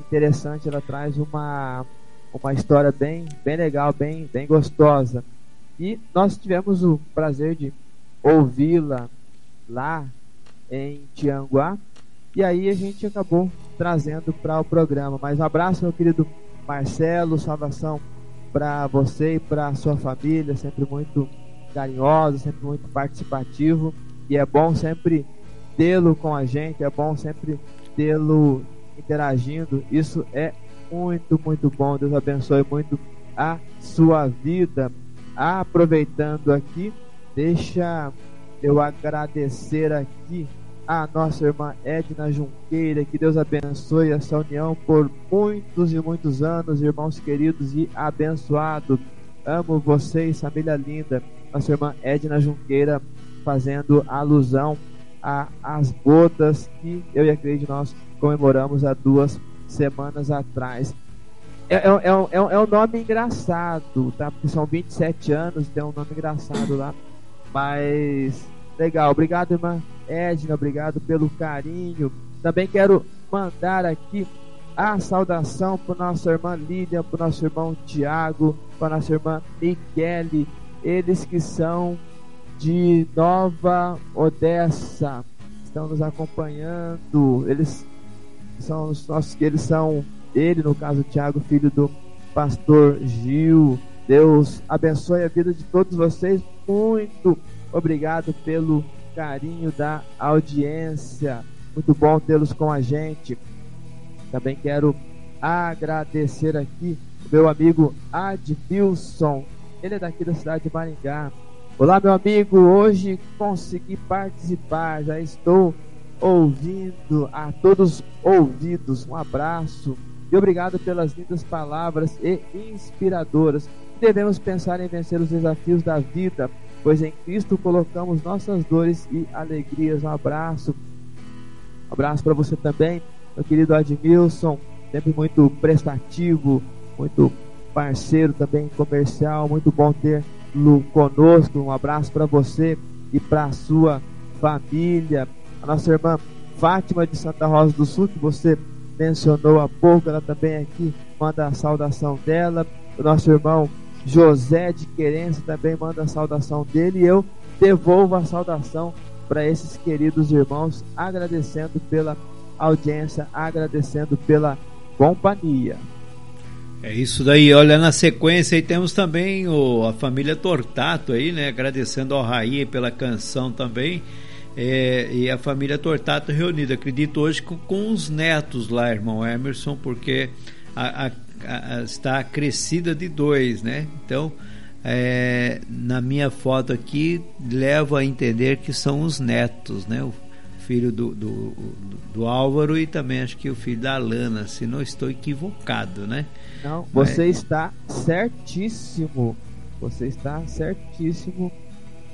interessante, ela traz uma, uma história bem, bem legal, bem, bem gostosa. E nós tivemos o prazer de ouvi-la lá em Tianguá, e aí a gente acabou trazendo para o programa. Mas um abraço, meu querido Marcelo, salvação para você e para sua família, sempre muito carinhoso, sempre muito participativo. E é bom sempre tê-lo com a gente, é bom sempre tê-lo interagindo. Isso é muito, muito bom. Deus abençoe muito a sua vida. Aproveitando aqui, deixa eu agradecer aqui a nossa irmã Edna Junqueira, que Deus abençoe essa união por muitos e muitos anos, irmãos queridos e abençoados. Amo vocês, família linda. Nossa irmã Edna Junqueira fazendo alusão às bodas que eu e a Cleide nós comemoramos há duas semanas atrás. É, é, é, é, um, é um nome engraçado, tá? Porque são 27 anos, tem um nome engraçado lá. Mas legal, obrigado, irmã Edna, obrigado pelo carinho. Também quero mandar aqui a saudação para nossa irmã Lilian, para nosso irmão Tiago, para nossa irmã Michele, eles que são de Nova Odessa, estão nos acompanhando. Eles são os nossos, eles são ele, no caso Tiago, filho do pastor Gil. Deus abençoe a vida de todos vocês. Muito obrigado pelo carinho da audiência. Muito bom tê-los com a gente. Também quero agradecer aqui meu amigo Adilson. Ele é daqui da cidade de Maringá. Olá, meu amigo. Hoje consegui participar. Já estou ouvindo a todos ouvidos. Um abraço e obrigado pelas lindas palavras e inspiradoras. Devemos pensar em vencer os desafios da vida, pois em Cristo colocamos nossas dores e alegrias. Um abraço. Um abraço para você também, meu querido Admilson, sempre muito prestativo, muito parceiro também comercial, muito bom ter conosco. Um abraço para você e para sua família. A nossa irmã Fátima de Santa Rosa do Sul, que você mencionou há pouco, ela também aqui manda a saudação dela. O nosso irmão José de Querência também manda a saudação dele e eu devolvo a saudação para esses queridos irmãos, agradecendo pela audiência, agradecendo pela companhia. É isso daí, olha, na sequência aí temos também o, a família Tortato aí, né? Agradecendo ao Raí pela canção também. É, e a família Tortato reunida, acredito hoje com, com os netos lá, irmão Emerson, porque a, a, está crescida de dois, né? Então, é, na minha foto aqui, levo a entender que são os netos, né? O, filho do, do, do, Álvaro e também acho que o filho da Alana, se não estou equivocado, né? Não, você Mas... está certíssimo. Você está certíssimo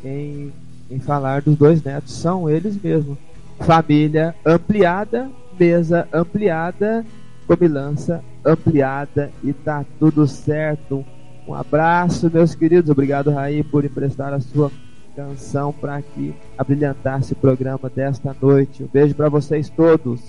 em, em falar dos dois netos. São eles mesmos. Família ampliada, mesa ampliada, comilança ampliada e tá tudo certo. Um abraço, meus queridos. Obrigado, Raí, por emprestar a sua canção para que abrilhantasse o programa desta noite. Um beijo para vocês todos.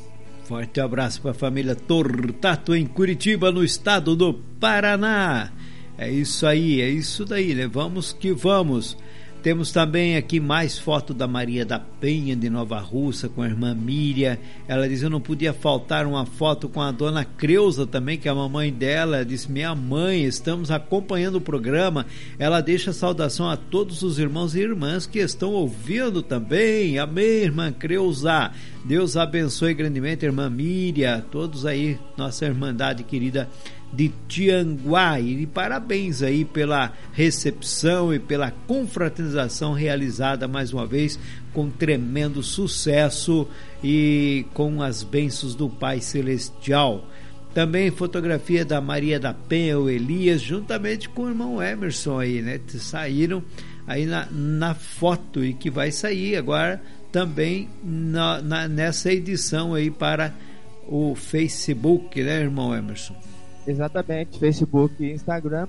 Forte abraço para a família Tortato em Curitiba, no estado do Paraná. É isso aí, é isso daí, né? Vamos que vamos. Temos também aqui mais foto da Maria da Penha de Nova Russa com a irmã Miriam. Ela diz: Eu não podia faltar uma foto com a dona Creuza também, que é a mamãe dela. Ela disse: Minha mãe, estamos acompanhando o programa. Ela deixa saudação a todos os irmãos e irmãs que estão ouvindo também. Amém, irmã Creuza. Deus abençoe grandemente, irmã Miriam, todos aí, nossa irmandade querida de Tianguá. E parabéns aí pela recepção e pela confraternização realizada mais uma vez com tremendo sucesso e com as bênçãos do Pai Celestial. Também fotografia da Maria da Penha, o Elias, juntamente com o irmão Emerson aí, né? Saíram aí na, na foto e que vai sair agora também na, na, nessa edição aí para o Facebook, né, irmão Emerson? Exatamente, Facebook e Instagram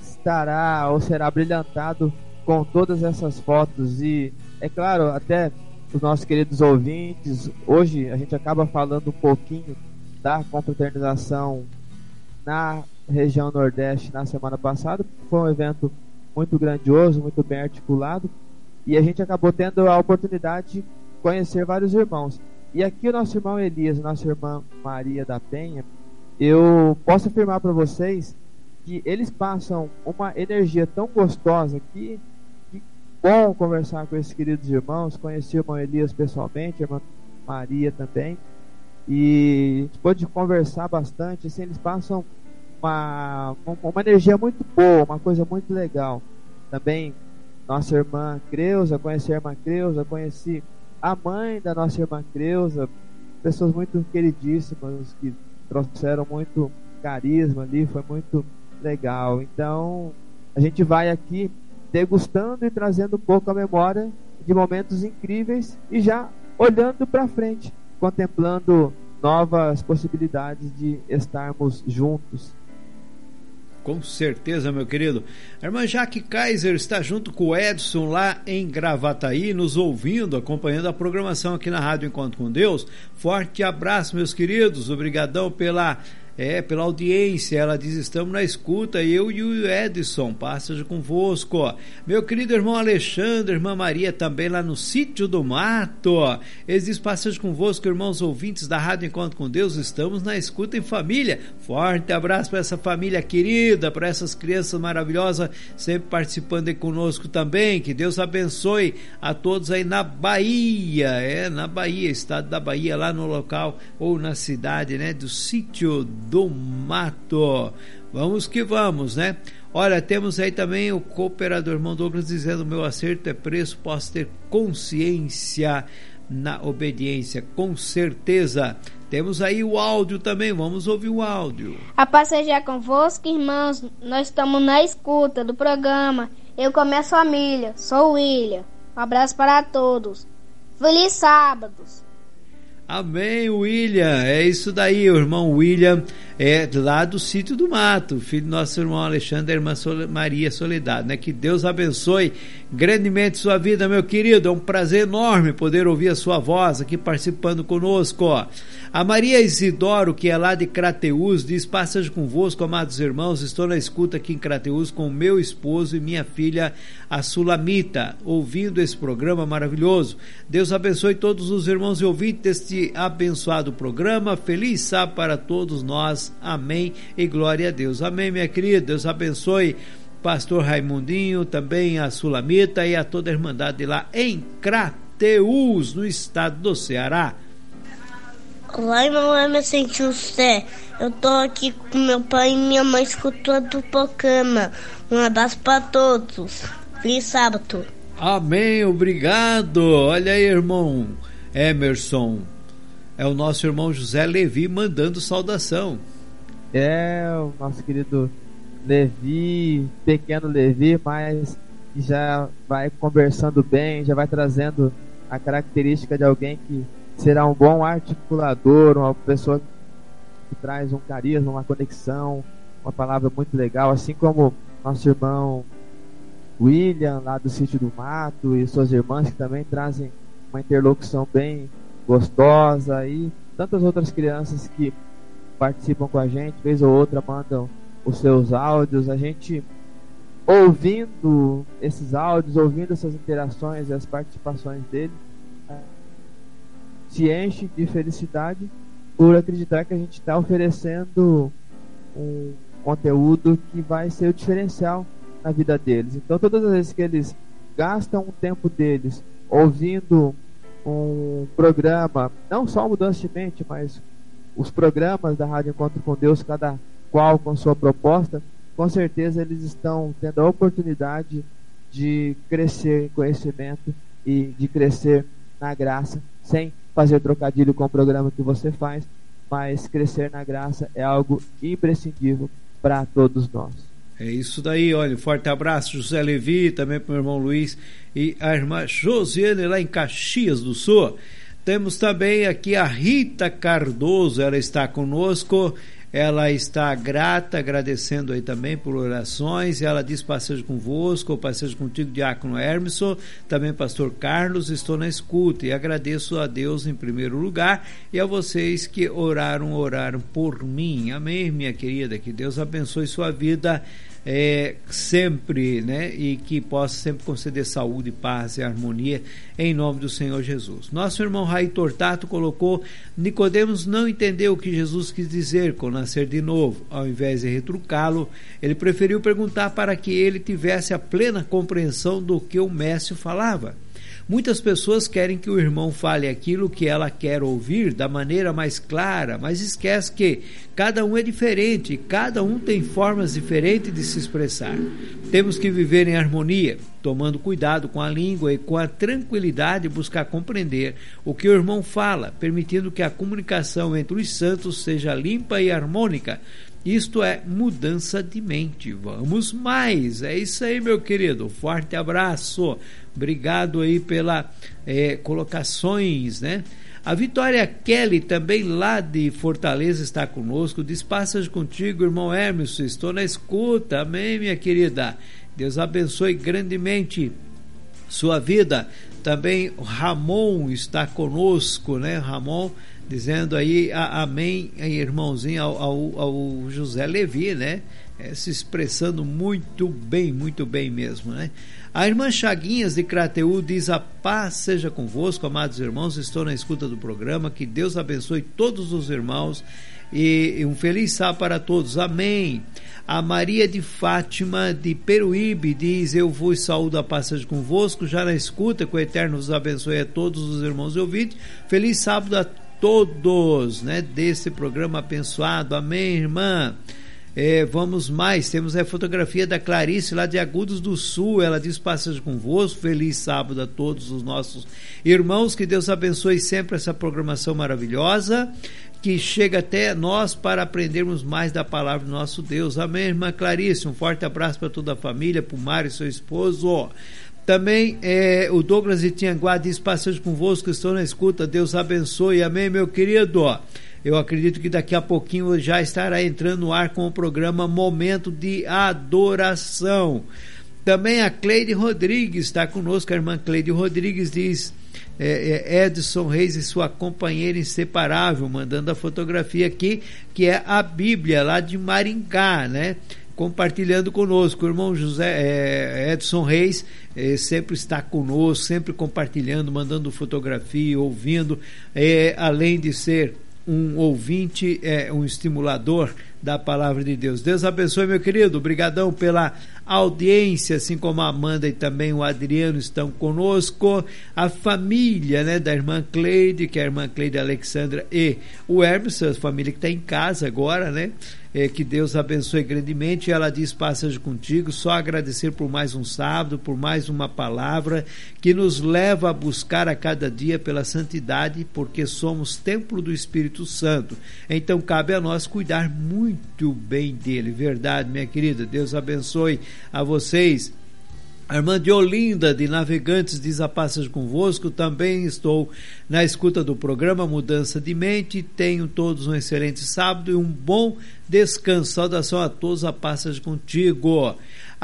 estará ou será brilhantado com todas essas fotos e é claro, até os nossos queridos ouvintes, hoje a gente acaba falando um pouquinho da confraternização na região Nordeste na semana passada, foi um evento muito grandioso, muito bem articulado e a gente acabou tendo a oportunidade de conhecer vários irmãos. E aqui o nosso irmão Elias, nossa irmã Maria da Penha, eu posso afirmar para vocês que eles passam uma energia tão gostosa que, que bom conversar com esses queridos irmãos, conhecer o irmão Elias pessoalmente, a irmã Maria também, e a gente pode conversar bastante, assim, eles passam uma, uma energia muito boa, uma coisa muito legal. Também nossa irmã Creuza, conheci a irmã Creuza, conheci a mãe da nossa irmã Creuza, pessoas muito queridíssimas que trouxeram muito carisma ali, foi muito legal. Então, a gente vai aqui degustando e trazendo um pouco a memória de momentos incríveis e já olhando para frente, contemplando novas possibilidades de estarmos juntos. Com certeza, meu querido. A irmã Jaque Kaiser está junto com o Edson lá em Gravataí, nos ouvindo, acompanhando a programação aqui na Rádio Encontro com Deus. Forte abraço, meus queridos. Obrigadão pela é, pela audiência, ela diz: estamos na escuta, eu e o Edson, passa convosco. Meu querido irmão Alexandre, irmã Maria, também lá no sítio do mato. Eles diz: passagem convosco, irmãos ouvintes da Rádio Encontro com Deus, estamos na escuta em família. Forte abraço para essa família querida, para essas crianças maravilhosas, sempre participando aí conosco também. Que Deus abençoe a todos aí na Bahia, é, na Bahia, estado da Bahia, lá no local ou na cidade, né, do sítio do Mato. Vamos que vamos, né? Olha, temos aí também o cooperador irmão Douglas dizendo: meu acerto é preço, posso ter consciência na obediência, com certeza. Temos aí o áudio também, vamos ouvir o áudio. A passejar convosco, irmãos, nós estamos na escuta do programa. Eu com a família, sou o William. Um abraço para todos. Feliz sábados. Amém, William. É isso daí, o irmão William é lá do sítio do mato, filho do nosso irmão Alexandre irmã Maria Soledade, né? Que Deus abençoe grandemente sua vida, meu querido. É um prazer enorme poder ouvir a sua voz aqui participando conosco. A Maria Isidoro, que é lá de Crateus, diz: Passagem convosco, amados irmãos. Estou na escuta aqui em Crateus com meu esposo e minha filha, a Sulamita, ouvindo esse programa maravilhoso. Deus abençoe todos os irmãos e ouvintes deste abençoado programa. Feliz sábado para todos nós. Amém. E glória a Deus. Amém, minha querida. Deus abençoe pastor Raimundinho, também a Sulamita e a toda a Irmandade lá em Crateus, no estado do Ceará. Olá, irmão Emerson José. Eu tô aqui com meu pai e minha mãe escutando o programa. Um abraço para todos. Feliz sábado. Amém, obrigado. Olha aí, irmão Emerson. É o nosso irmão José Levi mandando saudação. É, o nosso querido Levi, pequeno Levi, mas já vai conversando bem, já vai trazendo a característica de alguém que será um bom articulador, uma pessoa que traz um carisma, uma conexão, uma palavra muito legal, assim como nosso irmão William, lá do sítio do mato, e suas irmãs que também trazem uma interlocução bem gostosa, e tantas outras crianças que participam com a gente, vez ou outra mandam os seus áudios, a gente ouvindo esses áudios, ouvindo essas interações e as participações dele, se enche de felicidade por acreditar que a gente está oferecendo um conteúdo que vai ser o diferencial na vida deles. Então, todas as vezes que eles gastam o tempo deles ouvindo um programa, não só Mudança de Mente, mas os programas da Rádio Encontro com Deus, cada qual com sua proposta, com certeza eles estão tendo a oportunidade de crescer em conhecimento e de crescer na graça, sem fazer trocadilho com o programa que você faz, mas crescer na graça é algo imprescindível para todos nós. É isso daí, olha, forte abraço, José Levi, também para o irmão Luiz e a irmã Josiane lá em Caxias do Sul. Temos também aqui a Rita Cardoso, ela está conosco ela está grata, agradecendo aí também por orações. Ela diz: Passejo convosco, passejo contigo, Diácono Hermeson, também Pastor Carlos, estou na escuta e agradeço a Deus em primeiro lugar e a vocês que oraram, oraram por mim. Amém, minha querida. Que Deus abençoe sua vida é, sempre, né? E que possa sempre conceder saúde, paz e harmonia em nome do Senhor Jesus. Nosso irmão Rai Tortato colocou: Nicodemos não entendeu o que Jesus quis dizer com nascer de novo. Ao invés de retrucá-lo, ele preferiu perguntar para que ele tivesse a plena compreensão do que o mestre falava. Muitas pessoas querem que o irmão fale aquilo que ela quer ouvir da maneira mais clara, mas esquece que cada um é diferente, cada um tem formas diferentes de se expressar. Temos que viver em harmonia, tomando cuidado com a língua e com a tranquilidade buscar compreender o que o irmão fala, permitindo que a comunicação entre os santos seja limpa e harmônica, isto é mudança de mente. Vamos mais. É isso aí, meu querido. Forte abraço. Obrigado aí pela é, colocações, né? A Vitória Kelly, também lá de Fortaleza, está conosco. Diz: contigo, irmão Hermes. Estou na escuta. Amém, minha querida. Deus abençoe grandemente sua vida. Também Ramon está conosco, né? Ramon dizendo aí a, amém, irmãozinho, ao, ao, ao, José Levi, né? É, se expressando muito bem, muito bem mesmo, né? A irmã Chaguinhas de Crateu diz: A paz seja convosco, amados irmãos. Estou na escuta do programa. Que Deus abençoe todos os irmãos e, e um feliz sábado para todos. Amém. A Maria de Fátima de Peruíbe diz: Eu vos saúdo a passagem convosco, já na escuta, que o Eterno vos abençoe a todos os irmãos e ouvintes. Feliz sábado a todos, né, desse programa abençoado. Amém, irmã. É, vamos mais, temos a fotografia da Clarice lá de Agudos do Sul. Ela diz: Passagem convosco, feliz sábado a todos os nossos irmãos. Que Deus abençoe sempre essa programação maravilhosa que chega até nós para aprendermos mais da palavra do nosso Deus. Amém, irmã Clarice. Um forte abraço para toda a família, para o Mário e seu esposo. Também é, o Douglas de Tianguá diz: Passagem convosco, estou na escuta. Deus abençoe. Amém, meu querido. Eu acredito que daqui a pouquinho já estará entrando no ar com o programa Momento de Adoração. Também a Cleide Rodrigues está conosco, a irmã Cleide Rodrigues diz. É, é Edson Reis e sua companheira inseparável, mandando a fotografia aqui, que é a Bíblia lá de Maringá, né? Compartilhando conosco. O irmão José é, Edson Reis é, sempre está conosco, sempre compartilhando, mandando fotografia, ouvindo, é, além de ser um ouvinte, é, um estimulador da palavra de Deus. Deus abençoe, meu querido. Obrigadão pela audiência, assim como a Amanda e também o Adriano estão conosco. A família, né, da irmã Cleide, que é a irmã Cleide Alexandra e o Hermes, a família que está em casa agora, né? É, que Deus abençoe grandemente. Ela diz: Passagem contigo, só agradecer por mais um sábado, por mais uma palavra que nos leva a buscar a cada dia pela santidade, porque somos templo do Espírito Santo. Então cabe a nós cuidar muito bem dele. Verdade, minha querida. Deus abençoe a vocês. A irmã de Olinda, de Navegantes, diz a passagem convosco. Também estou na escuta do programa Mudança de Mente. Tenham todos um excelente sábado e um bom descanso. Saudação a todos, a passagem contigo.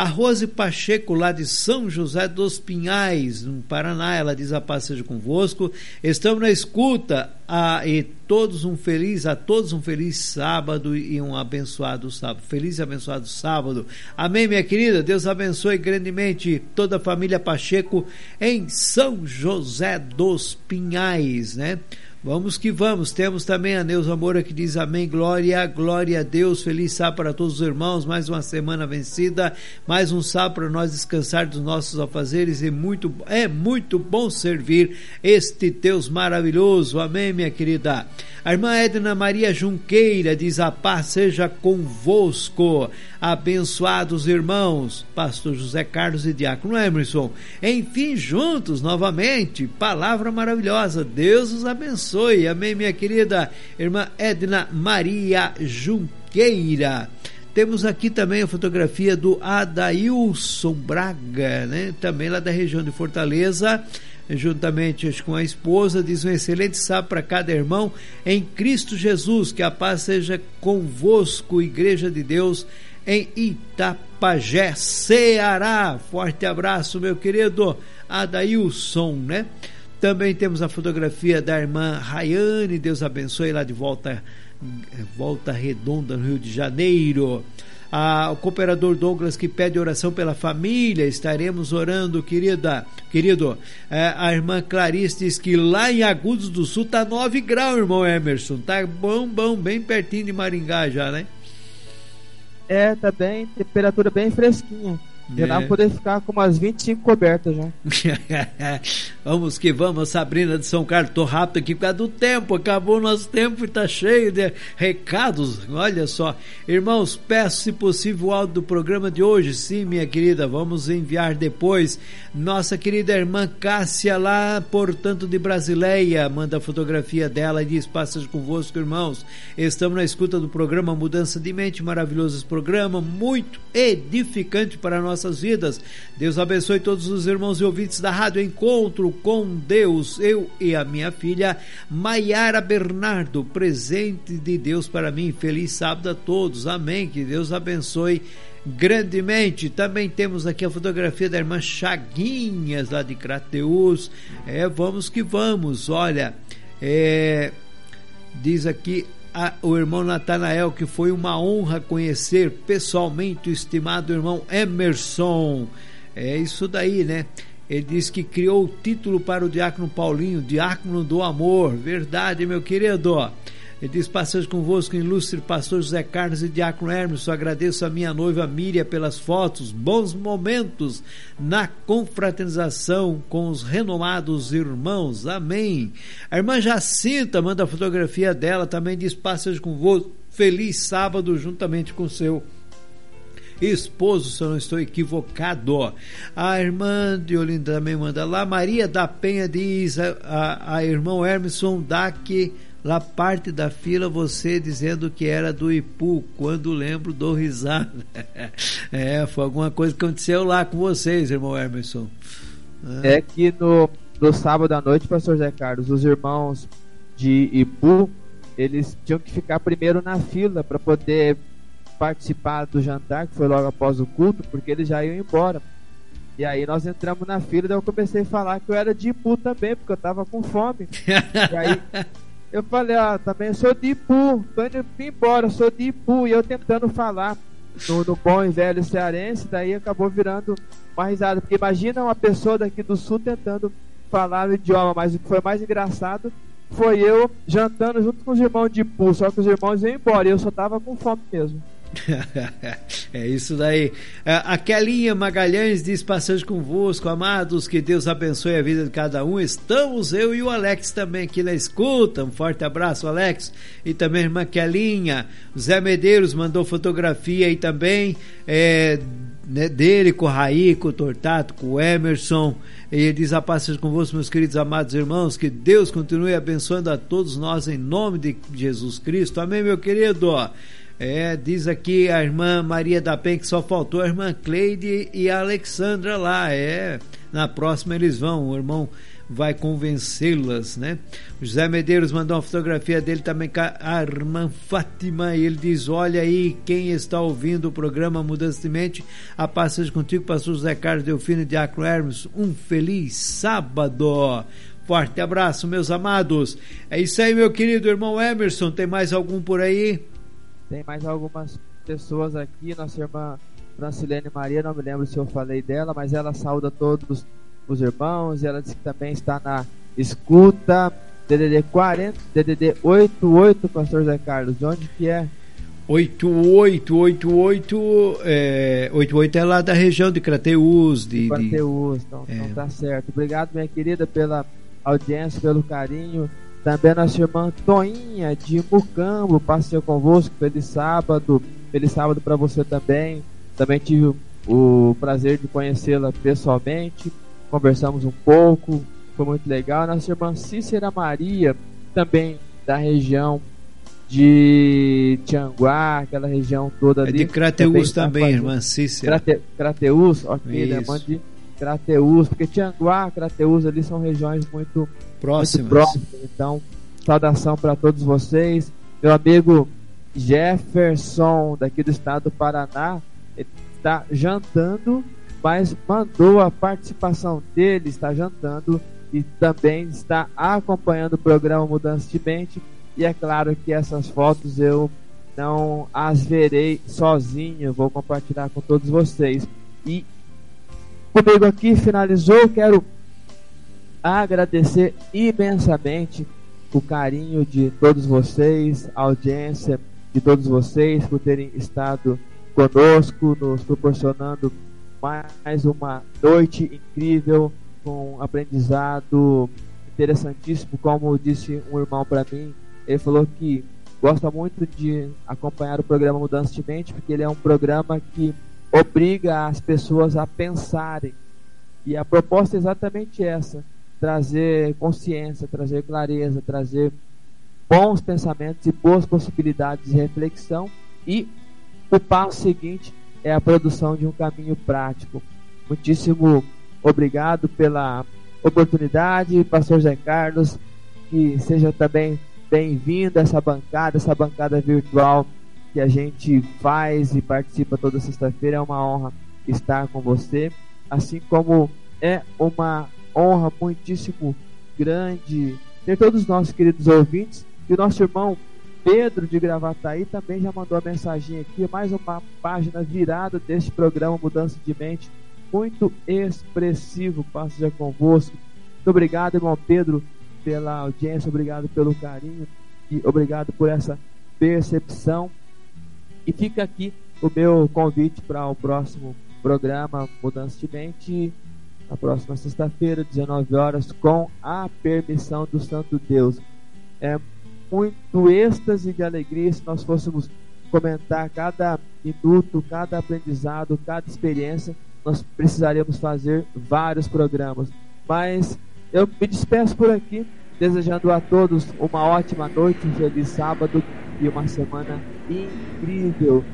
A Rose Pacheco, lá de São José dos Pinhais, no Paraná, ela diz a paz seja convosco. Estamos na escuta a, e todos um feliz, a todos um feliz sábado e um abençoado sábado. Feliz e abençoado sábado. Amém, minha querida. Deus abençoe grandemente toda a família Pacheco em São José dos Pinhais, né? Vamos que vamos. Temos também a Neuza Moura que diz amém, glória, glória a Deus. Feliz sábado para todos os irmãos. Mais uma semana vencida, mais um sábado para nós descansar dos nossos afazeres e muito é muito bom servir este Deus maravilhoso. Amém, minha querida. A irmã Edna Maria Junqueira diz a paz seja convosco. Abençoados irmãos, pastor José Carlos e Diácono Emerson. Enfim, juntos novamente, palavra maravilhosa. Deus os abençoe. Amém, minha querida irmã Edna Maria Junqueira. Temos aqui também a fotografia do Adailson Braga, né? Também lá da região de Fortaleza juntamente com a esposa, diz um excelente sábado para cada irmão em Cristo Jesus, que a paz seja convosco, Igreja de Deus, em Itapajé, Ceará. Forte abraço, meu querido Adailson, né? Também temos a fotografia da irmã Rayane, Deus abençoe lá de volta, volta redonda no Rio de Janeiro. O cooperador Douglas que pede oração pela família, estaremos orando, querida, querido. É, a irmã Clarice diz que lá em Agudos do Sul tá 9 graus, irmão Emerson. Tá bom, bom, bem pertinho de Maringá já, né? É, tá bem, temperatura bem fresquinha. Já dá pra poder ficar com umas 25 cobertas já. vamos que vamos, Sabrina de São Carlos. Tô rápido aqui por causa do tempo. Acabou o nosso tempo e tá cheio de recados. Olha só. Irmãos, peço se possível o áudio do programa de hoje. Sim, minha querida, vamos enviar depois. Nossa querida irmã Cássia, lá, portanto, de Brasileia, manda a fotografia dela e diz: Passas convosco, irmãos. Estamos na escuta do programa Mudança de Mente. Maravilhoso esse programa, muito edificante para nós nossas vidas. Deus abençoe todos os irmãos e ouvintes da Rádio Encontro com Deus, eu e a minha filha Maiara Bernardo, presente de Deus para mim. Feliz sábado a todos, amém. Que Deus abençoe grandemente. Também temos aqui a fotografia da irmã Chaguinhas, lá de Crateus. É, vamos que vamos, olha. É, diz aqui a, o irmão Natanael, que foi uma honra conhecer pessoalmente o estimado irmão Emerson. É isso daí, né? Ele diz que criou o título para o diácono Paulinho, Diácono do Amor. Verdade, meu querido. Ele diz: Passagem convosco, ilustre pastor José Carlos e Diácono Hermes. Agradeço a minha noiva Miriam pelas fotos, bons momentos na confraternização com os renomados irmãos. Amém. A irmã Jacinta manda a fotografia dela, também diz: Passagem convosco, feliz sábado juntamente com seu esposo, se eu não estou equivocado. A irmã de Olinda também manda lá. Maria da Penha diz: a, a, a irmão Hermeson que lá parte da fila você dizendo que era do Ipu, quando lembro do risada. é, foi alguma coisa que aconteceu lá com vocês, irmão Emerson. É, é que no, no sábado à noite, pastor Zé Carlos, os irmãos de Ipu, eles tinham que ficar primeiro na fila para poder participar do jantar, que foi logo após o culto, porque eles já iam embora. E aí nós entramos na fila, daí eu comecei a falar que eu era de Ipu também, porque eu tava com fome. e aí eu falei, ah, também sou de Ipu, tô indo embora, sou de Ipu, e eu tentando falar no, no bom e velho cearense, daí acabou virando uma risada, porque imagina uma pessoa daqui do sul tentando falar o idioma, mas o que foi mais engraçado foi eu jantando junto com os irmãos de Ipu, só que os irmãos iam embora e eu só tava com fome mesmo. é isso daí. A Kelinha Magalhães diz: Passagem convosco, amados, que Deus abençoe a vida de cada um. Estamos eu e o Alex também aqui na escuta. Um forte abraço, Alex. E também a irmã Kelinha. Zé Medeiros mandou fotografia aí também. É, né, dele com o Raí, com o Tortato, com o Emerson. E ele diz a paz seja convosco, meus queridos amados irmãos, que Deus continue abençoando a todos nós em nome de Jesus Cristo. Amém, meu querido. É, diz aqui a irmã Maria da Penha que só faltou a irmã Cleide e a Alexandra lá. É, na próxima eles vão, o irmão vai convencê-las, né? O José Medeiros mandou uma fotografia dele também com a irmã Fátima e ele diz: Olha aí, quem está ouvindo o programa Mudança de Mente, a passagem contigo, pastor José Carlos Delfino e Diácono Hermes. Um feliz sábado! Forte abraço, meus amados. É isso aí, meu querido irmão Emerson. Tem mais algum por aí? Tem mais algumas pessoas aqui, nossa irmã Francilene Maria, não me lembro se eu falei dela, mas ela saúda todos os irmãos e ela disse que também está na escuta. DDD 40, DDD 88, pastor Zé Carlos, de onde que é? 8888 é, 88 é lá da região de Crateus. De, Crateus, então, é. então tá certo. Obrigado, minha querida, pela audiência, pelo carinho. Também a nossa irmã Toinha de Mucambo, passeio convosco, feliz sábado, feliz sábado para você também. Também tive o prazer de conhecê-la pessoalmente, conversamos um pouco, foi muito legal. Nossa irmã Cícera Maria, também da região de Tianguá, aquela região toda ali. É de Crateus também, também irmã Cícera. Crate, Crateus, ok, Isso. irmã de Crateus, porque Tianguá, Crateus ali são regiões muito próximas. Muito próximas. Então, saudação para todos vocês. Meu amigo Jefferson, daqui do estado do Paraná, ele está jantando, mas mandou a participação dele, está jantando e também está acompanhando o programa Mudança de Mente. E é claro que essas fotos eu não as verei sozinho, vou compartilhar com todos vocês. E comigo aqui finalizou, quero agradecer imensamente o carinho de todos vocês, a audiência de todos vocês por terem estado conosco, nos proporcionando mais uma noite incrível com aprendizado interessantíssimo, como disse um irmão para mim, ele falou que gosta muito de acompanhar o programa Mudança de Mente, porque ele é um programa que obriga as pessoas a pensarem. E a proposta é exatamente essa: trazer consciência, trazer clareza, trazer bons pensamentos e boas possibilidades de reflexão. E o passo seguinte é a produção de um caminho prático. Muitíssimo obrigado pela oportunidade, Pastor Zé Carlos, que seja também bem-vindo a essa bancada, essa bancada virtual que a gente faz e participa toda sexta-feira. É uma honra estar com você, assim como é uma honra muitíssimo grande ter todos os nossos queridos ouvintes e o nosso irmão Pedro de Gravataí também já mandou a mensagem aqui, mais uma página virada deste programa Mudança de Mente, muito expressivo, passo já convosco. Muito obrigado, irmão Pedro, pela audiência, obrigado pelo carinho. e obrigado por essa percepção. E fica aqui o meu convite para o próximo programa Mudança de Mente, na próxima sexta-feira, 19 horas, com a permissão do Santo Deus. É muito êxtase de alegria se nós fôssemos comentar cada minuto, cada aprendizado, cada experiência. Nós precisaríamos fazer vários programas. Mas eu me despeço por aqui, desejando a todos uma ótima noite, um feliz sábado e uma semana incrível.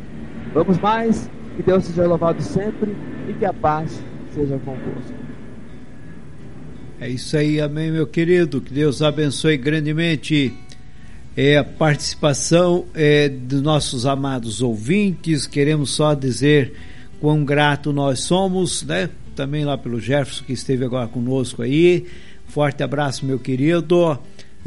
Vamos mais, que Deus seja louvado sempre e que a paz seja convosco. É isso aí, amém, meu querido. Que Deus abençoe grandemente é, a participação é, dos nossos amados ouvintes. Queremos só dizer quão grato nós somos, né? Também lá pelo Jefferson que esteve agora conosco aí. Forte abraço, meu querido.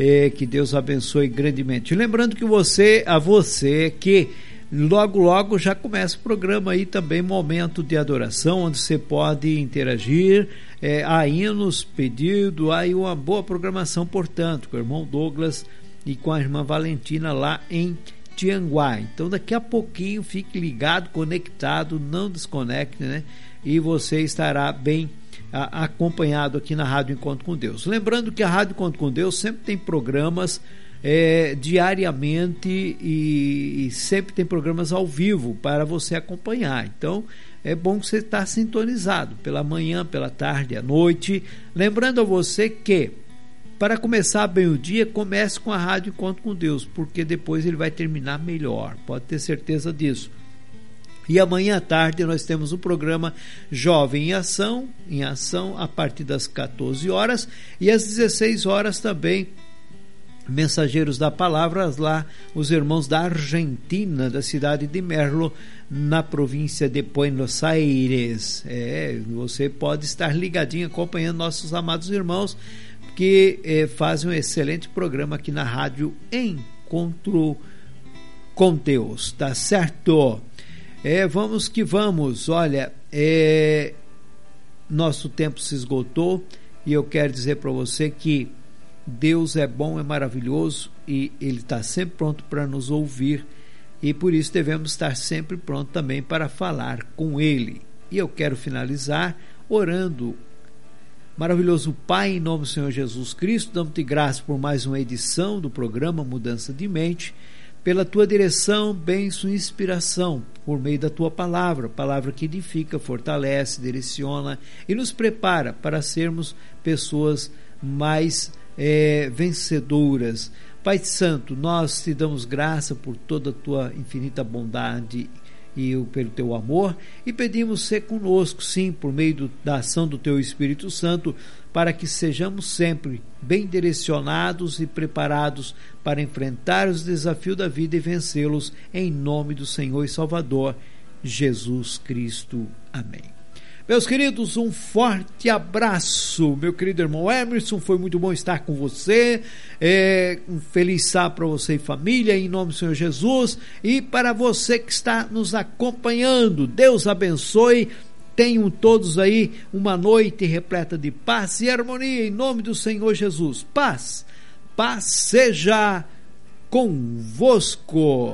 É, que Deus abençoe grandemente. Lembrando que você, a você que logo logo já começa o programa aí também momento de adoração onde você pode interagir é, há hinos pedido aí uma boa programação portanto com o irmão Douglas e com a irmã Valentina lá em Tianguá então daqui a pouquinho fique ligado conectado não desconecte né e você estará bem a, acompanhado aqui na Rádio Encontro com Deus lembrando que a Rádio Encontro com Deus sempre tem programas é, diariamente e, e, sempre tem programas ao vivo para você acompanhar. Então é bom você está sintonizado pela manhã, pela tarde, à noite. Lembrando a você que para começar bem o dia, comece com a Rádio Encontro com Deus, porque depois ele vai terminar melhor, pode ter certeza disso. E amanhã à tarde nós temos o programa Jovem em Ação, em ação a partir das 14 horas. E às 16 horas também mensageiros da palavra lá os irmãos da Argentina da cidade de Merlo na província de Buenos Aires. É, você pode estar ligadinho acompanhando nossos amados irmãos que é, fazem um excelente programa aqui na rádio Encontro com Deus tá certo é, vamos que vamos olha é, nosso tempo se esgotou e eu quero dizer para você que Deus é bom, é maravilhoso e Ele está sempre pronto para nos ouvir e por isso devemos estar sempre pronto também para falar com Ele. E eu quero finalizar orando. Maravilhoso Pai, em nome do Senhor Jesus Cristo, damos-te graça por mais uma edição do programa Mudança de Mente, pela tua direção, bênção e inspiração, por meio da tua palavra, palavra que edifica, fortalece, direciona e nos prepara para sermos pessoas mais é, vencedoras. Pai Santo, nós te damos graça por toda a tua infinita bondade e pelo teu amor e pedimos ser conosco, sim, por meio da ação do teu Espírito Santo, para que sejamos sempre bem direcionados e preparados para enfrentar os desafios da vida e vencê-los em nome do Senhor e Salvador Jesus Cristo. Amém. Meus queridos, um forte abraço. Meu querido irmão Emerson, foi muito bom estar com você. É, um feliz sábado para você e família, em nome do Senhor Jesus. E para você que está nos acompanhando, Deus abençoe. Tenham todos aí uma noite repleta de paz e harmonia, em nome do Senhor Jesus. Paz, paz seja convosco.